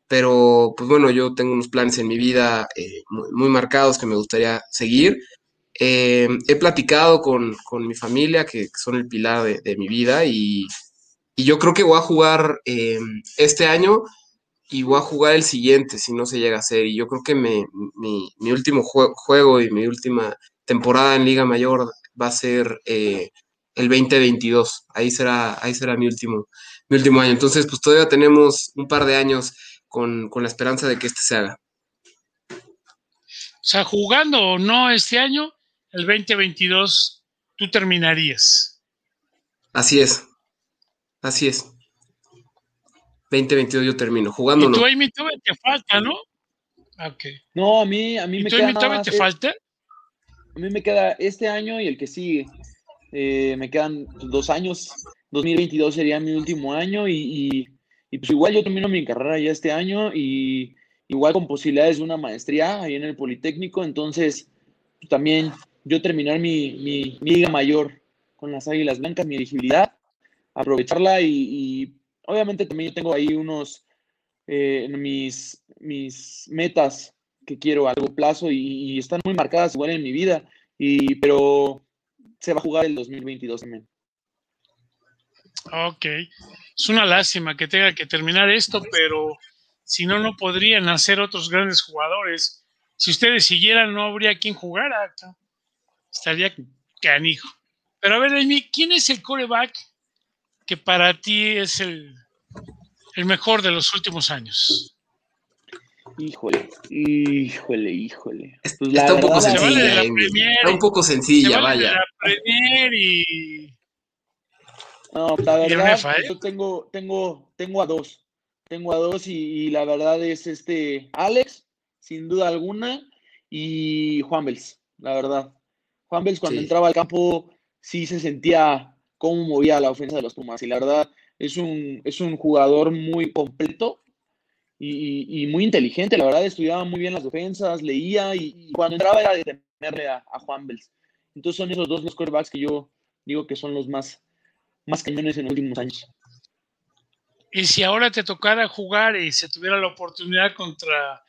pero pues bueno, yo tengo unos planes en mi vida eh, muy, marcados que me gustaría seguir. Eh, he platicado con, mi familia, que son el pilar de, mi vida, y, yo creo que voy a jugar eh, este año y voy a jugar el siguiente si no se llega a hacer. Y yo creo que mi, último juego y mi última temporada en Liga Mayor va a ser el 2022. Ahí será, ahí será mi último, mi último año. Entonces, pues todavía tenemos un par de años con, la esperanza de que este se haga. O sea, jugando o no este año, el 2022 tú terminarías. Así es. Así es. 2022 yo termino. Jugando ¿Y tú, no. Amy, te falta, ¿no? Ah, ok. No, a mí, a mí me tú, queda. te falta? A mí me queda este año y el que sigue. Eh, me quedan dos años, 2022 sería mi último año y, pues igual yo termino mi carrera ya este año y igual con posibilidades de una maestría ahí en el Politécnico, entonces pues, también yo terminar mi, mi, liga mayor con las Águilas Blancas, mi elegibilidad, aprovecharla y, obviamente también yo tengo ahí unos, eh, mis, mis metas que quiero a largo plazo y, están muy marcadas igual en mi vida, y, pero se va a jugar el 2022 también. Ok, es una lástima que tenga que terminar esto, pero si no, no podrían hacer otros grandes jugadores. Si ustedes siguieran, no habría quien jugara. Estaría canijo. Pero a ver, Amy, ¿quién es el coreback que para ti es el, el mejor de los últimos años? Híjole, híjole, híjole. Pues está un poco sencilla, está un poco sencilla, vaya. No, la verdad, yo tengo, tengo, tengo a dos. Tengo a dos y, la verdad es este Alex, sin duda alguna, y Juan Bels, la verdad. Juan Bels cuando entraba al campo sí se sentía cómo movía la ofensa de los Pumas y la verdad es un, es un jugador muy completo y, muy inteligente, la verdad, estudiaba muy bien las defensas, leía y, cuando entraba era de temerle a, Juan Bels. Entonces son esos dos los quarterbacks que yo digo que son los más, más cañones en los últimos años. Y si ahora te tocara jugar y se tuviera la oportunidad contra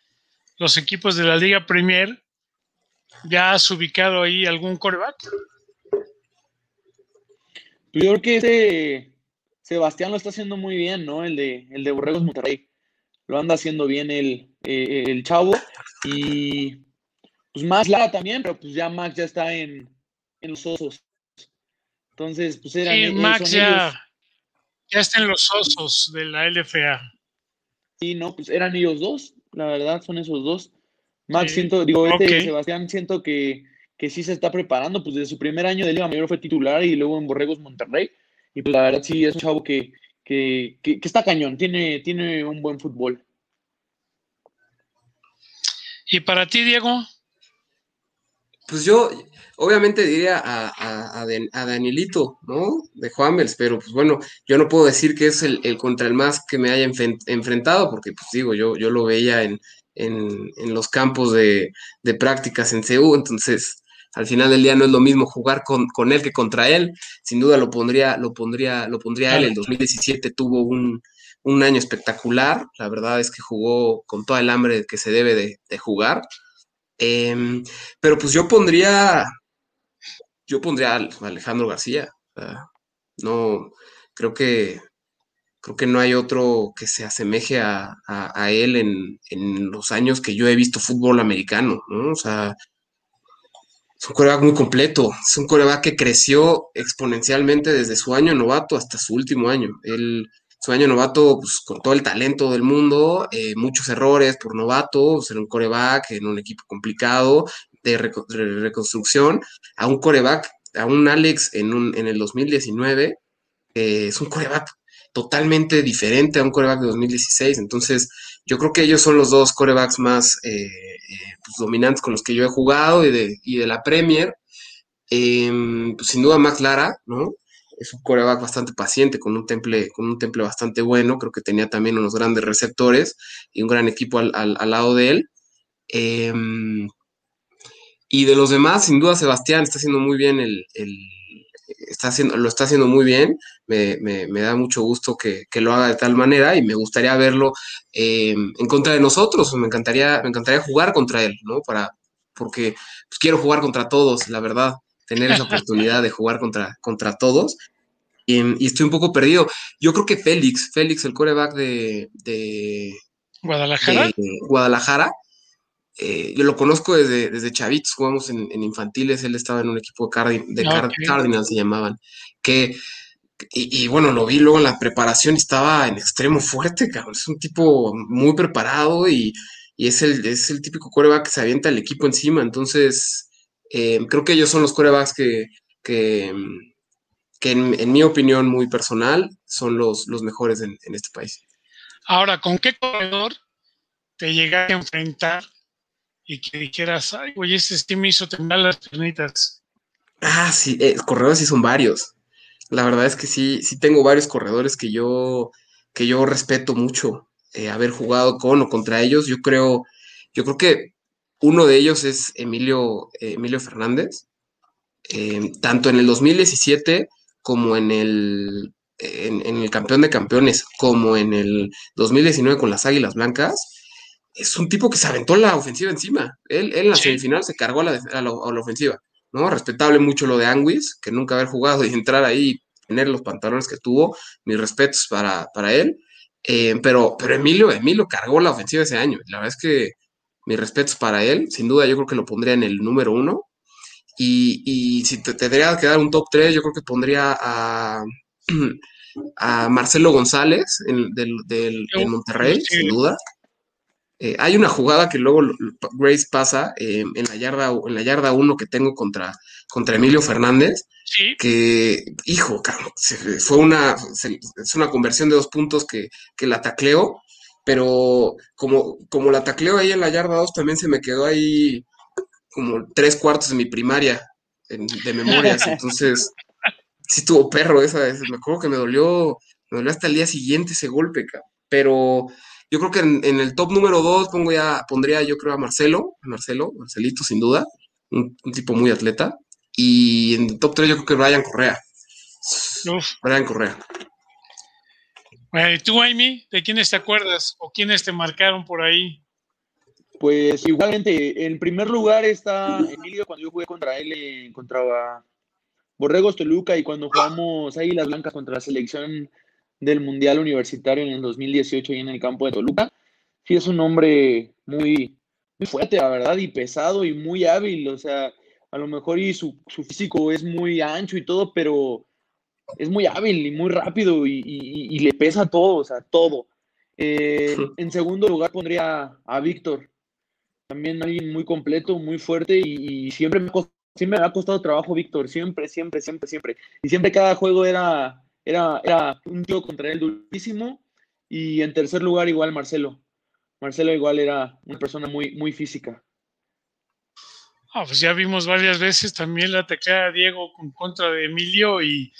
los equipos de la Liga Premier, ¿ya has ubicado ahí algún coreback? Yo creo que este Sebastián lo está haciendo muy bien, ¿no? El de, el de Borregos Monterrey. Lo anda haciendo bien el, eh, el chavo. Y pues Max Lara también, pero pues ya Max ya está en, en los osos. Entonces, pues eran. Sí, eh, Max ya, ellos. ya está en los osos de la LFA. Sí, no, pues eran ellos dos, la verdad, son esos dos. Max, Sí, siento, digo, este ok. Sebastián, siento que, que sí se está preparando, pues desde su primer año de Liga Mayor fue titular y luego en Borregos Monterrey. Y pues la verdad sí es un chavo que, que, que, que está cañón, tiene, tiene un buen fútbol. ¿Y para ti, Diego? Pues yo, obviamente diría a, a, a, Dan- a Danielito, ¿no? De Juanvels, pero pues bueno, yo no puedo decir que es el, el contra el más que me haya enfrentado, porque pues digo, yo, yo lo veía en, en, en los campos de, de prácticas en CU, entonces al final del día no es lo mismo jugar con, con él que contra él, sin duda lo pondría, lo pondría, lo pondría él, el 2017 tuvo un, un año espectacular, la verdad es que jugó con toda el hambre que se debe de, de jugar. Em, pero pues yo pondría, yo pondría a Alejandro García. no, creo que, creo que no hay otro que se asemeje a, a- él en, en los años que yo he visto fútbol americano, ¿no? O sea, es un coreback muy completo, es un coreback que creció exponencialmente desde su año novato hasta su último año. Él, su año novato, pues, con todo el talento del mundo, eh, muchos errores por novato, ser un coreback en un equipo complicado de, reco- de reconstrucción, a un coreback, a un Alex en, un, en el 2019, eh, es un coreback totalmente diferente a un coreback de 2016. Entonces, yo creo que ellos son los dos corebacks más eh, pues, dominantes con los que yo he jugado y de, y de la Premier. Em, pues, sin duda Max Lara, ¿no? Es un coreback bastante paciente, con un temple, con un temple bastante bueno. Creo que tenía también unos grandes receptores y un gran equipo al, al- al lado de él. Em, y de los demás, sin duda, Sebastián está haciendo muy bien el- está haciendo, lo está haciendo muy bien. Me, me- me da mucho gusto que, que lo haga de tal manera y me gustaría verlo eh, en contra de nosotros. Me encantaría, me encantaría jugar contra él, ¿no? Para, porque pues, quiero jugar contra todos, la verdad. Tener esa oportunidad de jugar contra, contra todos. Y, y estoy un poco perdido. Yo creo que Félix, Félix, el coreback de, de, ¿Guadalajara? de Guadalajara. Eh, yo lo conozco desde, desde chavitos, jugamos en, en infantiles, él estaba en un equipo de, Cardi- de Ok. Cardinals, se llamaban, que, y, y bueno, lo vi luego en la preparación, estaba en extremo fuerte, cabrón, es un tipo muy preparado y, y es, el, es el típico coreback que se avienta el equipo encima, entonces eh, creo que ellos son los corebacks que, que, que en, en mi opinión muy personal son los, los mejores en, en este país. Ahora, ¿con qué corredor te llegaste a enfrentar y que dijeras, ay, güey, este sí me hizo temblar las piernitas? Ah, sí, eh, corredores sí son varios. La verdad es que sí, sí tengo varios corredores que yo, que yo respeto mucho eh, haber jugado con o contra ellos. Yo creo, yo creo que uno de ellos es Emilio, eh, Emilio Fernández. Eh, tanto en el 2017 como en el, en el campeón de campeones, como en el 2019 con las Águilas Blancas. Es un tipo que se aventó la ofensiva encima. Él, él en la Sí. semifinal se cargó a la, a la- a la ofensiva. ¿no? Respetable mucho lo de Anguis, que nunca haber jugado y entrar ahí y tener los pantalones que tuvo. Mis respetos para, para él. Eh, pero, pero Emilio, Emilio cargó la ofensiva ese año. La verdad es que mis respetos para él. Sin duda, yo creo que lo pondría en el número uno. Y, y si te tendría que dar un top 3, yo creo que pondría a, a Marcelo González en, del, del, Monterrey, sin duda. Eh, hay una jugada que luego Grace pasa eh, en la yarda en la yarda 1 que tengo contra, contra Emilio Fernández, Sí, que, hijo, cabrón, se- fue una, se- es una conversión de dos puntos que, que la tacleo, pero como, como la tacleo ahí en la yarda 2, también se me quedó ahí como tres cuartos de mi primaria en- de memorias, entonces sí tuvo perro esa, esa- me acuerdo que me dolió, me dolió hasta el día siguiente ese golpe, cabrón. pero yo creo que en, en el top número 2 pongo ya, pondría yo creo a Marcelo, a Marcelo, Marcelito sin duda, un, un tipo muy atleta, y en el top 3 yo creo que Brian Correa, uf. Brian Correa. Bueno, ¿y tú, Amy? ¿De quiénes te acuerdas? ¿O quiénes te marcaron por ahí? Pues igualmente, en primer lugar está Emilio cuando yo jugué contra él, contra Borregos Toluca y cuando jugamos Águilas Blancas contra la selección del Mundial Universitario en el 2018 y en el campo de Toluca. Sí, es un hombre muy, muy fuerte, la verdad, y pesado y muy hábil. O sea, a lo mejor y su, físico es muy ancho y todo, pero es muy hábil y muy rápido y, le pesa todo, o sea, todo. Eh, en segundo lugar pondría a Víctor, también alguien muy completo, muy fuerte y, siempre, me siempre me ha costado trabajo Víctor, siempre, siempre, siempre, siempre. Y siempre cada juego era, era, era un tío contra él durísimo. Y en tercer lugar igual Marcelo. Marcelo igual era una persona muy, muy física. Ah, pues ya vimos varias veces también la teclada de Diego con contra de Emilio y,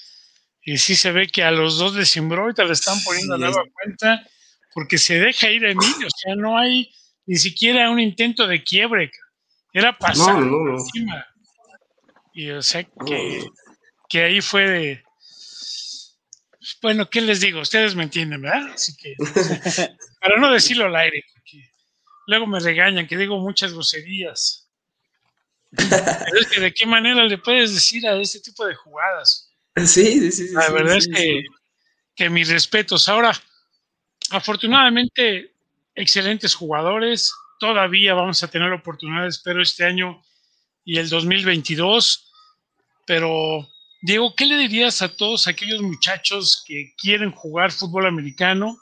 y sí se ve que a los dos les te le están poniendo a nueva cuenta porque se deja ir a Emilio, o sea, no hay ni siquiera un intento de quiebre, era pasar encima. Y o sea que, que ahí fue de, bueno, ¿qué les digo? Ustedes me entienden, ¿verdad? Así que, para no decirlo al aire, porque luego me regañan que digo muchas groserías. Pero es que de qué manera le puedes decir a ese tipo de jugadas. Sí, sí, sí. La verdad es que, que mis respetos. Ahora, afortunadamente, excelentes jugadores. Todavía vamos a tener oportunidades, pero este año y el 2022. Pero, Diego, ¿qué le dirías a todos aquellos muchachos que quieren jugar fútbol americano?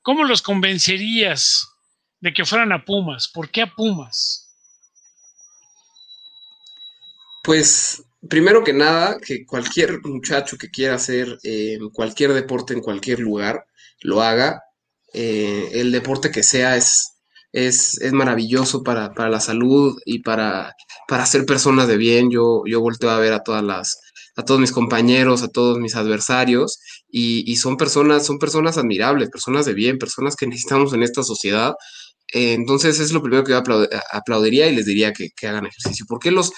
¿Cómo los convencerías de que fueran a Pumas? ¿Por qué a Pumas? Pues primero que nada, que cualquier muchacho que quiera hacer eh, cualquier deporte en cualquier lugar, lo haga. Eh, el deporte que sea es, es, maravilloso para, la salud y para, para ser personas de bien. Yo, yo volteo a ver a todas las, a todos mis compañeros, a todos mis adversarios, y, son personas, son personas admirables, personas de bien, personas que necesitamos en esta sociedad. Eh, entonces es lo primero que yo aplaudiría y les diría que, que hagan ejercicio. ¿Por qué los,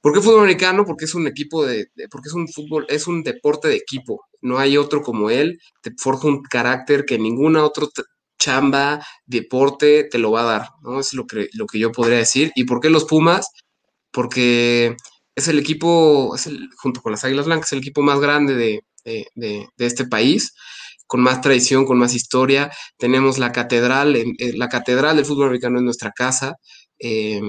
¿Por qué fútbol americano? Porque es un equipo de, porque es un fútbol, es un deporte de equipo. No hay otro como él. Te forja un carácter que ninguna otra chamba, deporte te lo va a dar. ¿no? Es lo que, lo que yo podría decir. ¿Y por qué los Pumas? Porque es el equipo, junto con las Águilas Blancas, el equipo más grande de, este país con más tradición, con más historia. Tenemos la catedral, la catedral del fútbol americano en nuestra casa. Eh,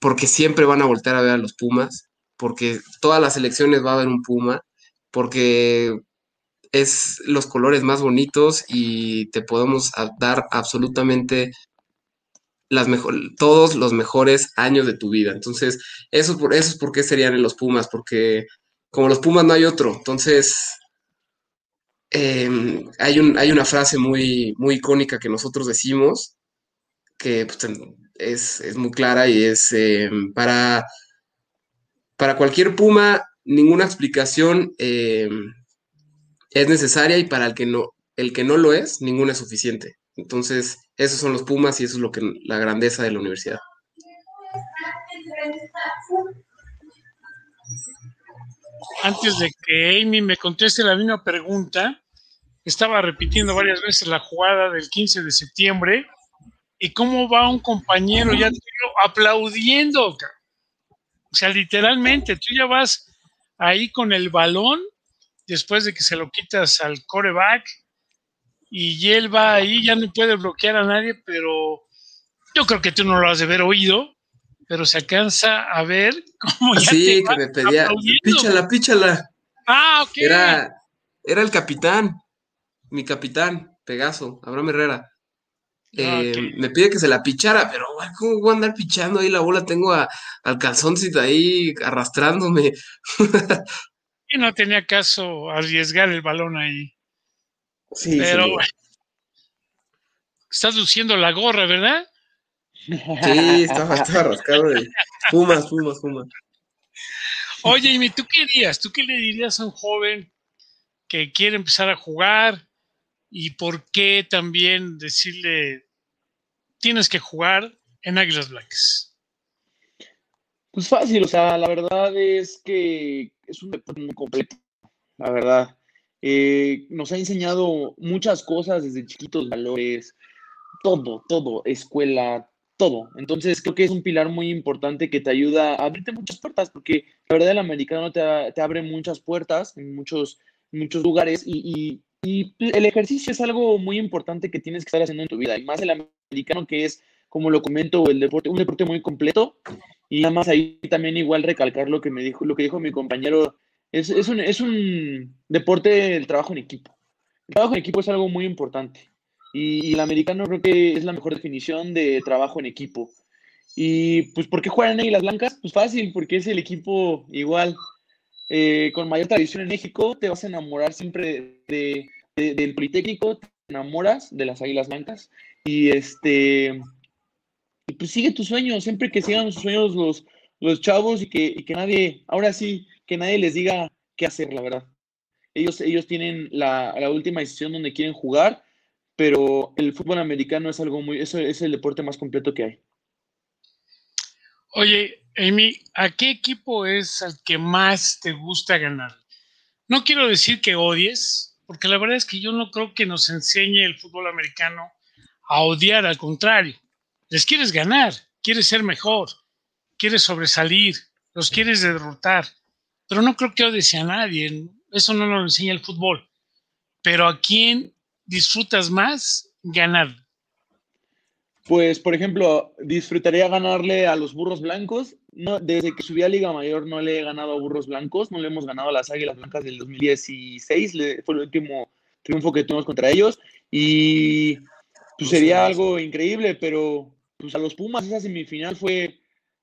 porque siempre van a voltear a ver a los Pumas, porque todas las elecciones va a haber un Puma, porque es los colores más bonitos y te podemos dar absolutamente todos los mejores años de tu vida. Entonces, eso, eso es por qué serían en los Pumas, porque como los Pumas no hay otro. Entonces, em, hay, un, hay una frase muy, muy icónica que nosotros decimos, que pues, es, muy clara y es eh, para, para cualquier Puma, ninguna explicación eh, es necesaria y para el que, no, el que no lo es, ninguna es suficiente. Entonces, esos son los Pumas y eso es lo que la grandeza de la universidad. Antes de que Amy me conteste la misma pregunta, estaba repitiendo varias veces la jugada del 15 de septiembre y cómo va un compañero ya aplaudiendo. O sea, literalmente, tú ya vas ahí con el balón después de que se lo quitas al coreback y él va ahí, ya no puede bloquear a nadie, pero yo creo que tú no lo has de haber oído, pero se alcanza a ver cómo ya Sí, que me pedía, píchala, píchala. Ah, ok. Era, era el capitán, mi capitán, Pegaso, Abraham Herrera. Ah, eh, me pide que se la pichara, pero ¿cómo voy a andar pichando ahí la bola? Tengo al calzoncito ahí arrastrándome. y no tenía caso arriesgar el balón ahí. Sí, pero estás luciendo la gorra, ¿verdad? Sí, estaba, rascado de fumas, fumas, fumas. Oye, ¿y tú qué dirías? ¿Tú qué le dirías a un joven que quiere empezar a jugar? y por qué también decirle tienes que jugar en Águilas Blancas? Pues fácil, o sea, la verdad es que es un deporte muy completo, la verdad. Eh, nos ha enseñado muchas cosas desde chiquitos, valores, todo, todo, escuela, todo. Entonces creo que es un pilar muy importante que te ayuda a abrirte muchas puertas, porque la verdad el americano te, te abre muchas puertas en muchos, muchos lugares y, y, el ejercicio es algo muy importante que tienes que estar haciendo en tu vida, y más el americano que es, como lo comento, el deporte, un deporte muy completo. Y nada más ahí también igual recalcar lo que me dijo, lo que dijo mi compañero es, es, un, es un deporte el trabajo en equipo. El trabajo en equipo es algo muy importante. Y, el americano creo que es la mejor definición de trabajo en equipo. Y pues, ¿por qué juegan las Blancas? Pues fácil, porque es el equipo igual, eh, con mayor tradición en México, te vas a enamorar siempre de, del Politécnico, te enamoras de las Águilas Blancas. Y este, pues sigue tus sueños, siempre que sigan sus sueños los, los chavos y que, y que nadie, ahora sí, que nadie les diga qué hacer, la verdad. Ellos, ellos tienen la, última decisión donde quieren jugar, pero el fútbol americano es algo muy, eso es el deporte más completo que hay. Oye, Amy, ¿a qué equipo es al que más te gusta ganar? No quiero decir que odies, porque la verdad es que yo no creo que nos enseñe el fútbol americano a odiar, al contrario. Les quieres ganar, quieres ser mejor, quieres sobresalir, los quieres derrotar pero no creo que odies a nadie. Eso no nos lo enseña el fútbol. Pero ¿a quién disfrutas más ganar? Pues, por ejemplo, disfrutaría ganarle a los burros blancos. No, desde que subí a Liga Mayor no le he ganado a burros blancos, no le hemos ganado a las Águilas Blancas del 2016, fue el último triunfo que tuvimos contra ellos. Y pues, sería algo increíble, pero pues a los Pumas esa semifinal fue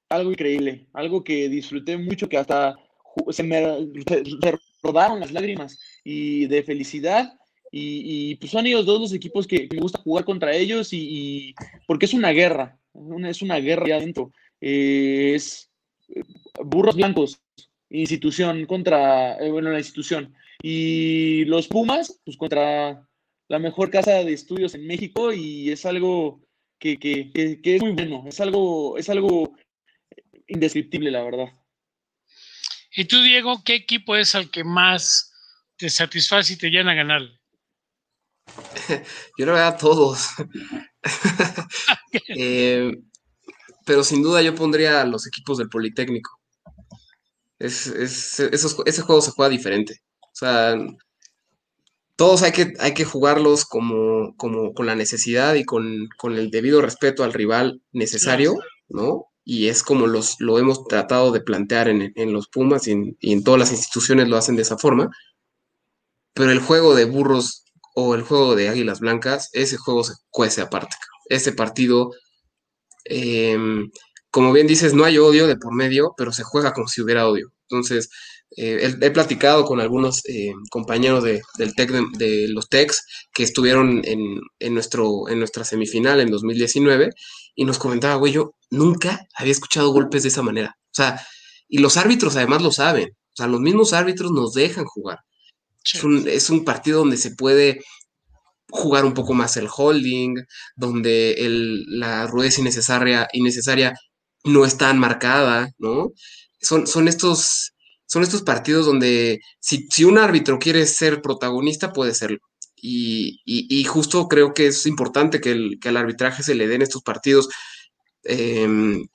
algo increíble, algo que disfruté mucho, que hasta se me rodaron las lágrimas y de felicidad. Y, pues son ellos dos los equipos que, me gusta jugar contra ellos y, porque es una guerra, es una guerra ahí adentro. Eh, es eh, burros blancos, institución contra, eh, bueno, la institución. Y los Pumas, pues contra la mejor casa de estudios en México y es algo que, que, que es muy bueno, es algo, es algo indescriptible, la verdad. Y tú, Diego, ¿qué equipo es al que más te satisface y te llena a ganar? Yo lo veo a todos. Eh, pero sin duda yo pondría a los equipos del Politécnico. ese juego se juega diferente. O sea, todos hay que, hay que jugarlos como, como con la necesidad y con, con el debido respeto al rival necesario, ¿no? Y es como los, lo hemos tratado de plantear en, los Pumas y en, todas las instituciones lo hacen de esa forma. Pero el juego de burros o el juego de águilas blancas, ese juego se cuece aparte. Ese partido, em, como bien dices, no hay odio de por medio, pero se juega como si hubiera odio. Entonces, eh, he, platicado con algunos eh, compañeros de, del tech, de, los Techs que estuvieron en, en, nuestro, en nuestra semifinal en 2019 y nos comentaba, güey, yo nunca había escuchado golpes de esa manera. O sea, y los árbitros además lo saben. O sea, los mismos árbitros nos dejan jugar. Es, un, partido donde se puede jugar un poco más el holding, donde el, la rudeza innecesaria, innecesaria no es tan marcada, ¿no? Son, son estos son estos partidos donde si, un árbitro quiere ser protagonista, puede serlo. Y, justo creo que es importante que, el, al arbitraje se le den estos partidos, em,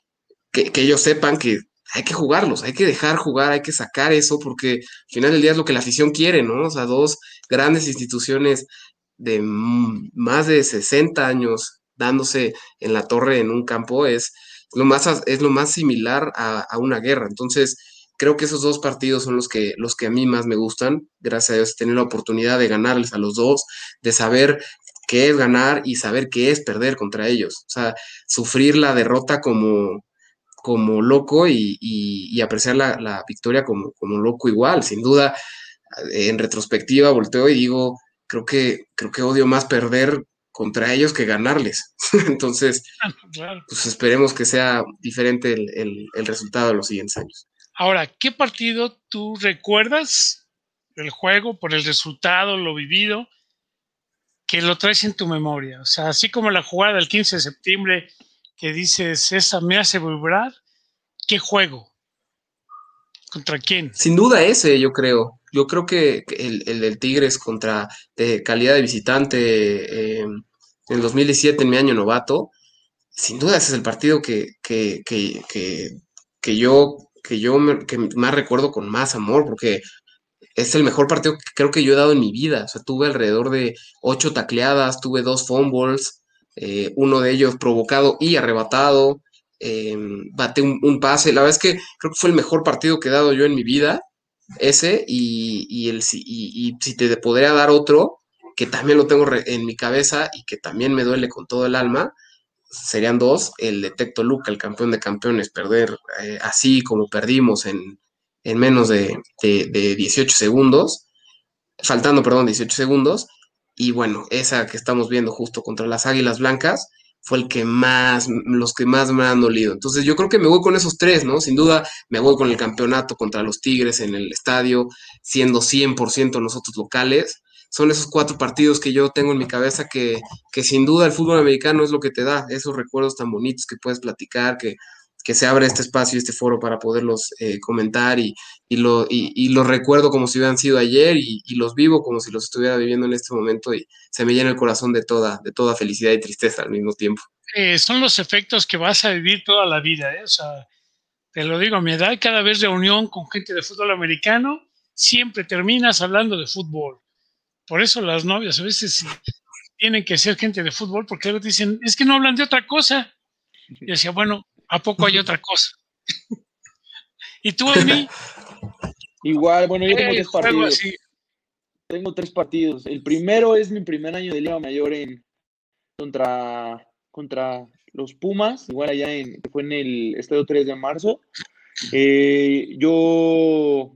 que, ellos sepan que hay que jugarlos, hay que dejar jugar, hay que sacar eso, porque al final del día es lo que la afición quiere, ¿no? O sea, dos grandes instituciones de más de 60 años dándose en la torre en un campo es lo más, es lo más similar a, a una guerra. Entonces, creo que esos dos partidos son los que, los que a mí más me gustan. Gracias a Dios, tener la oportunidad de ganarles a los dos, de saber qué es ganar y saber qué es perder contra ellos. O sea, sufrir la derrota como, como loco y, apreciar la, victoria como, como, loco igual. Sin duda, en retrospectiva volteo y digo, creo que, creo que odio más perder contra ellos que ganarles. Entonces, pues esperemos que sea diferente el, el resultado de los siguientes años. Ahora, ¿qué partido tú recuerdas del juego por el resultado, lo vivido, que lo traes en tu memoria? O sea, así como la jugada del 15 de septiembre que dices, esa me hace vibrar, ¿qué juego? ¿Contra quién? Sin duda ese, yo creo. yo creo que el, el del Tigres contra de calidad de visitante en el 2017, en mi año novato, sin duda ese es el partido que, que, que, que yo, que yo que más recuerdo con más amor, porque es el mejor partido que creo que yo he dado en mi vida. O sea, tuve alrededor de ocho tacleadas, tuve dos fumbles, eh, uno de ellos provocado y arrebatado, eh, bate un, pase. La verdad es que creo que fue el mejor partido que he dado yo en mi vida, ese, y, el, y, si te podría dar otro, que también lo tengo en mi cabeza y que también me duele con todo el alma, serían dos, el de Tecto Luca, el campeón de campeones, perder eh, así como perdimos en, en menos de, de, 18 segundos, faltando, perdón, 18 segundos, y bueno, esa que estamos viendo justo contra las Águilas Blancas fue el que más, los que más me han dolido. Entonces yo creo que me voy con esos tres, ¿no? Sin duda me voy con el campeonato contra los Tigres en el estadio, siendo 100% nosotros locales. Son esos cuatro partidos que yo tengo en mi cabeza que, que sin duda el fútbol americano es lo que te da, esos recuerdos tan bonitos que puedes platicar, que, que se abre este espacio, este foro para poderlos eh, comentar y, y, lo, y, los recuerdo como si hubieran sido ayer y, los vivo como si los estuviera viviendo en este momento y se me llena el corazón de toda, de toda felicidad y tristeza al mismo tiempo. Eh, son los efectos que vas a vivir toda la vida, ¿eh? o sea, te lo digo, a mi edad, cada vez reunión con gente de fútbol americano, siempre terminas hablando de fútbol. Por eso las novias a veces tienen que ser gente de fútbol porque luego dicen, es que no hablan de otra cosa. Y decía, bueno, ¿A poco hay otra cosa? ¿Y tú, Emi? Igual, bueno, yo tengo tres partidos. Tengo tres partidos. El primero es mi primer año de Liga Mayor en contra, contra los Pumas, igual allá en, fue en el estadio 3 de marzo. Eh, yo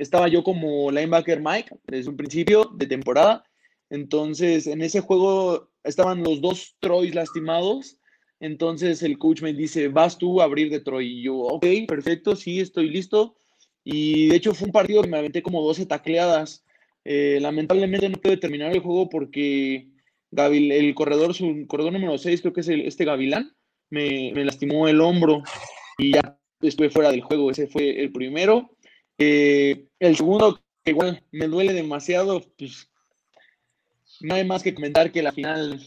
estaba yo como linebacker Mike desde un principio de temporada. Entonces, en ese juego estaban los dos Troys lastimados entonces el coach me dice, vas tú a abrir de Troy. Y yo, ok, perfecto, sí, estoy listo. Y de hecho fue un partido que me aventé como 12 tacleadas. Eh, lamentablemente no pude terminar el juego porque el corredor, su corredor número 6, creo que es este Gavilán, me, lastimó el hombro y ya estuve fuera del juego. Ese fue el primero. Eh, el segundo, que igual me duele demasiado, pues no hay más que comentar que la final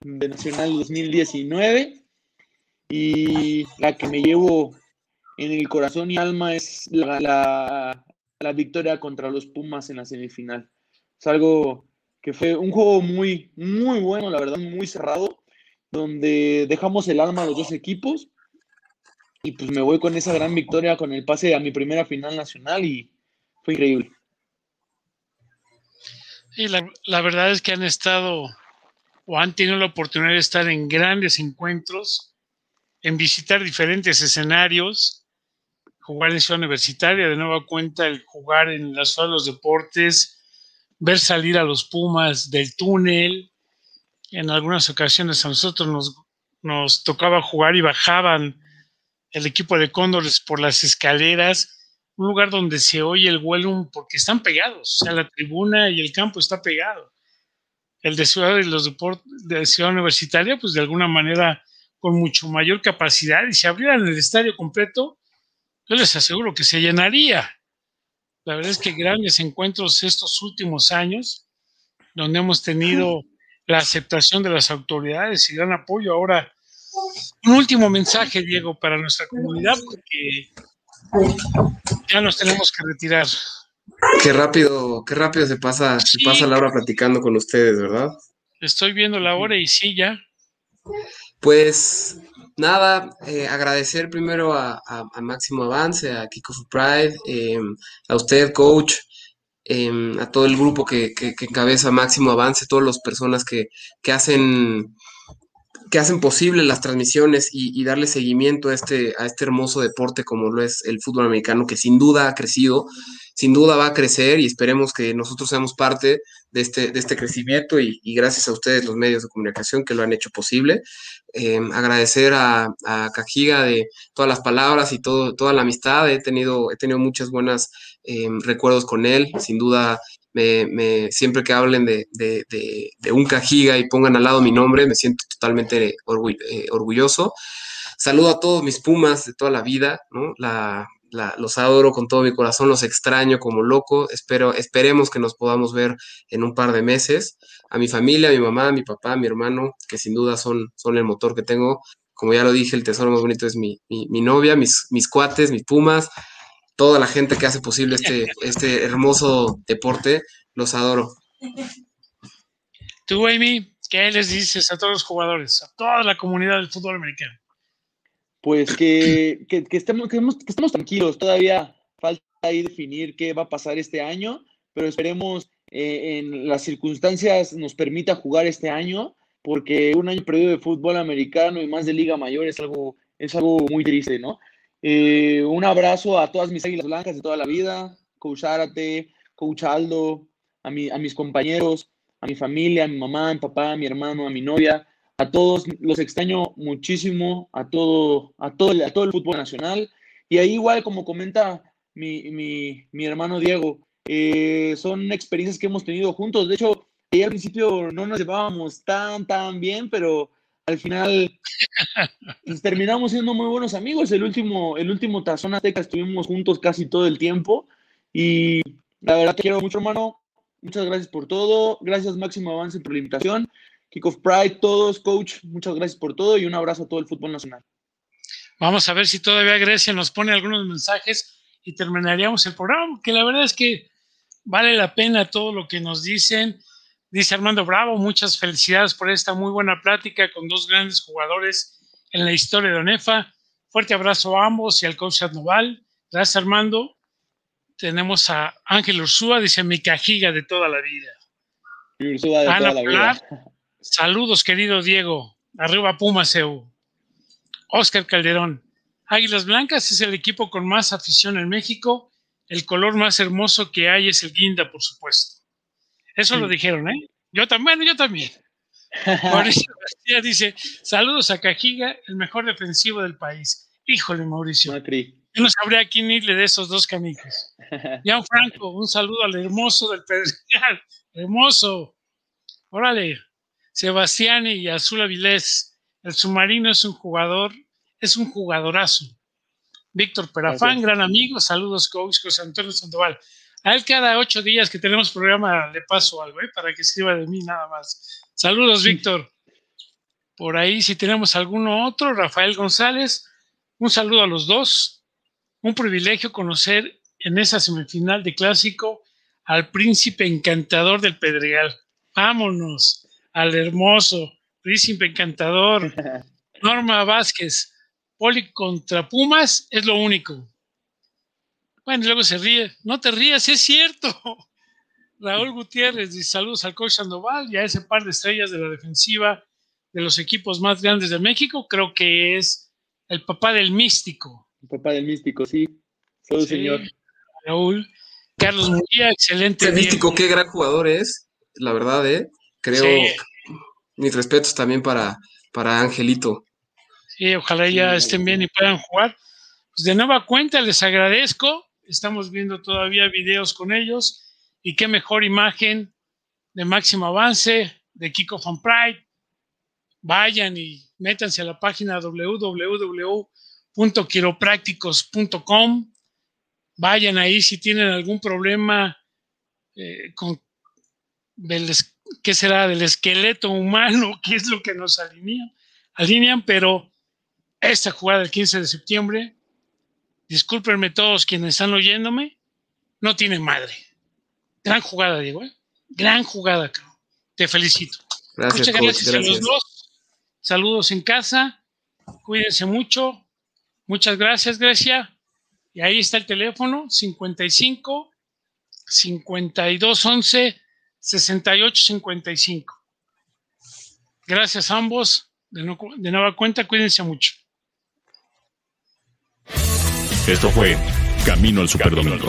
de Nacional 2019 y la que me llevo en el corazón y alma es la, la, victoria contra los Pumas en la semifinal. Es algo que fue un juego muy, muy bueno, la verdad, muy cerrado, donde dejamos el alma a los dos equipos y pues me voy con esa gran victoria, con el pase a mi primera final nacional y fue increíble. Y la, la verdad es que han estado o han tenido la oportunidad de estar en grandes encuentros, en visitar diferentes escenarios, jugar en Ciudad Universitaria, de nueva cuenta el jugar en la Ciudad de los Deportes, ver salir a los Pumas del túnel. En algunas ocasiones a nosotros nos, nos tocaba jugar y bajaban el equipo de Cóndores por las escaleras, un lugar donde se oye el vuelo porque están pegados, o sea, la tribuna y el campo está pegado el de Ciudad de los de Ciudad Universitaria, pues de alguna manera con mucho mayor capacidad y si abrieran el estadio completo, yo les aseguro que se llenaría. La verdad es que grandes encuentros estos últimos años, donde hemos tenido la aceptación de las autoridades y gran apoyo. Ahora, un último mensaje, Diego, para nuestra comunidad, porque ya nos tenemos que retirar. Qué rápido, qué rápido se pasa, se pasa la hora platicando con ustedes, ¿verdad? Estoy viendo la hora y sí, ya. Pues nada, eh, agradecer primero a, Máximo Avance, a Kiko Pride, em, a usted, coach, em, a todo el grupo que, que, encabeza Máximo Avance, todas las personas que, que hacen que hacen posible las transmisiones y, darle seguimiento a este, a este hermoso deporte como lo es el fútbol americano, que sin duda ha crecido sin duda va a crecer y esperemos que nosotros seamos parte de este, de este crecimiento y, gracias a ustedes los medios de comunicación que lo han hecho posible. Em, agradecer a, Cajiga de todas las palabras y todo, toda la amistad. He tenido, he tenido muchas buenas em, recuerdos con él. Sin duda, me, siempre que hablen de, un Cajiga y pongan al lado mi nombre, me siento totalmente eh, orgulloso. Saludo a todos mis Pumas de toda la vida, ¿no? La, los adoro con todo mi corazón, los extraño como loco. Espero, esperemos que nos podamos ver en un par de meses. A mi familia, a mi mamá, a mi papá, a mi hermano, que sin duda son, son el motor que tengo. Como ya lo dije, el tesoro más bonito es mi, mi, novia, mis, mis cuates, mis pumas, toda la gente que hace posible este, este hermoso deporte. Los adoro. Tú, Amy, ¿qué les dices a todos los jugadores, a toda la comunidad del fútbol americano? Pues que, que, estemos, que, estemos tranquilos, todavía falta ahí definir qué va a pasar este año, pero esperemos eh, en las circunstancias nos permita jugar este año, porque un año perdido de fútbol americano y más de Liga Mayor es algo, es algo muy triste, ¿no? Eh, un abrazo a todas mis águilas blancas de toda la vida, Coach Árate, Coach Aldo, a, mi, a mis compañeros, a mi familia, a mi mamá, a mi papá, a mi hermano, a mi novia, a todos los extraño muchísimo, a todo, a todo, a todo el fútbol nacional. Y ahí igual, como comenta mi, mi, mi hermano Diego, eh, son experiencias que hemos tenido juntos. De hecho, al principio no nos llevábamos tan, tan bien, pero al final terminamos siendo muy buenos amigos. El último, el último Tazón Azteca estuvimos juntos casi todo el tiempo. Y la verdad te quiero mucho, hermano. Muchas gracias por todo. Gracias, Máximo Avance, por la invitación. Kick of Pride, todos, coach, muchas gracias por todo y un abrazo a todo el fútbol nacional. Vamos a ver si todavía Grecia nos pone algunos mensajes y terminaríamos el programa, que la verdad es que vale la pena todo lo que nos dicen. Dice Armando Bravo, muchas felicidades por esta muy buena plática con dos grandes jugadores en la historia de ONEFA. Fuerte abrazo a ambos y al coach Adnoval. Gracias, Armando. Tenemos a Ángel Ursúa, dice mi cajiga de toda la vida. Ursúa de toda la vida. Saludos, querido Diego. Arriba Pumas EU. Oscar Calderón. Águilas Blancas es el equipo con más afición en México. El color más hermoso que hay es el guinda, por supuesto. Eso lo dijeron, ¿eh? Yo también, yo también. Mauricio García dice: Saludos a Cajiga, el mejor defensivo del país. Híjole, Mauricio. Yo no sabría a quién irle de esos dos canijos. Jan Franco, un saludo al hermoso del Pedregal. Hermoso. Órale. Sebastián y Azul Avilés, el submarino es un jugador, es un jugadorazo. Víctor Perafán, gran amigo, saludos coach José Antonio Sandoval. A él cada ocho días que tenemos programa le paso algo, ¿eh? para que escriba de mí nada más. Saludos, Víctor. Por ahí, si tenemos alguno otro, Rafael González, un saludo a los dos. Un privilegio conocer en esa semifinal de clásico al príncipe encantador del Pedregal. Vámonos al hermoso, príncipe encantador, Norma Vázquez, Poli contra Pumas, es lo único. Bueno, y luego se ríe. No te rías, es cierto. Raúl Gutiérrez dice saludos al coach Sandoval y a ese par de estrellas de la defensiva de los equipos más grandes de México. Creo que es el papá del místico. El papá del místico, sí. Saludos, señor. Raúl. Carlos Murilla, excelente. Qué místico, qué gran jugador es, la verdad, ¿eh? Creo, mis respetos también para, para Angelito. Sí, ojalá ya estén bien y puedan jugar. Pues de nueva cuenta, les agradezco. Estamos viendo todavía videos con ellos. Y qué mejor imagen de máximo avance de Kiko Fan Pride. Vayan y métanse a la página www.quiroprácticos.com. Vayan ahí si tienen algún problema eh, con del, ¿qué será? Del esqueleto humano, qué es lo que nos alinean, alinean, pero esta jugada del 15 de septiembre, discúlpenme todos quienes están oyéndome, no tiene madre. Gran jugada, Diego, ¿eh? Gran jugada, Te felicito. Muchas gracias, a los dos. Saludos en casa. Cuídense mucho. Muchas gracias, Grecia. Y ahí está el teléfono, 55 52 11 6855. Gracias a ambos. De, nueva cuenta, cuídense mucho. Esto fue Camino al Superdomingo,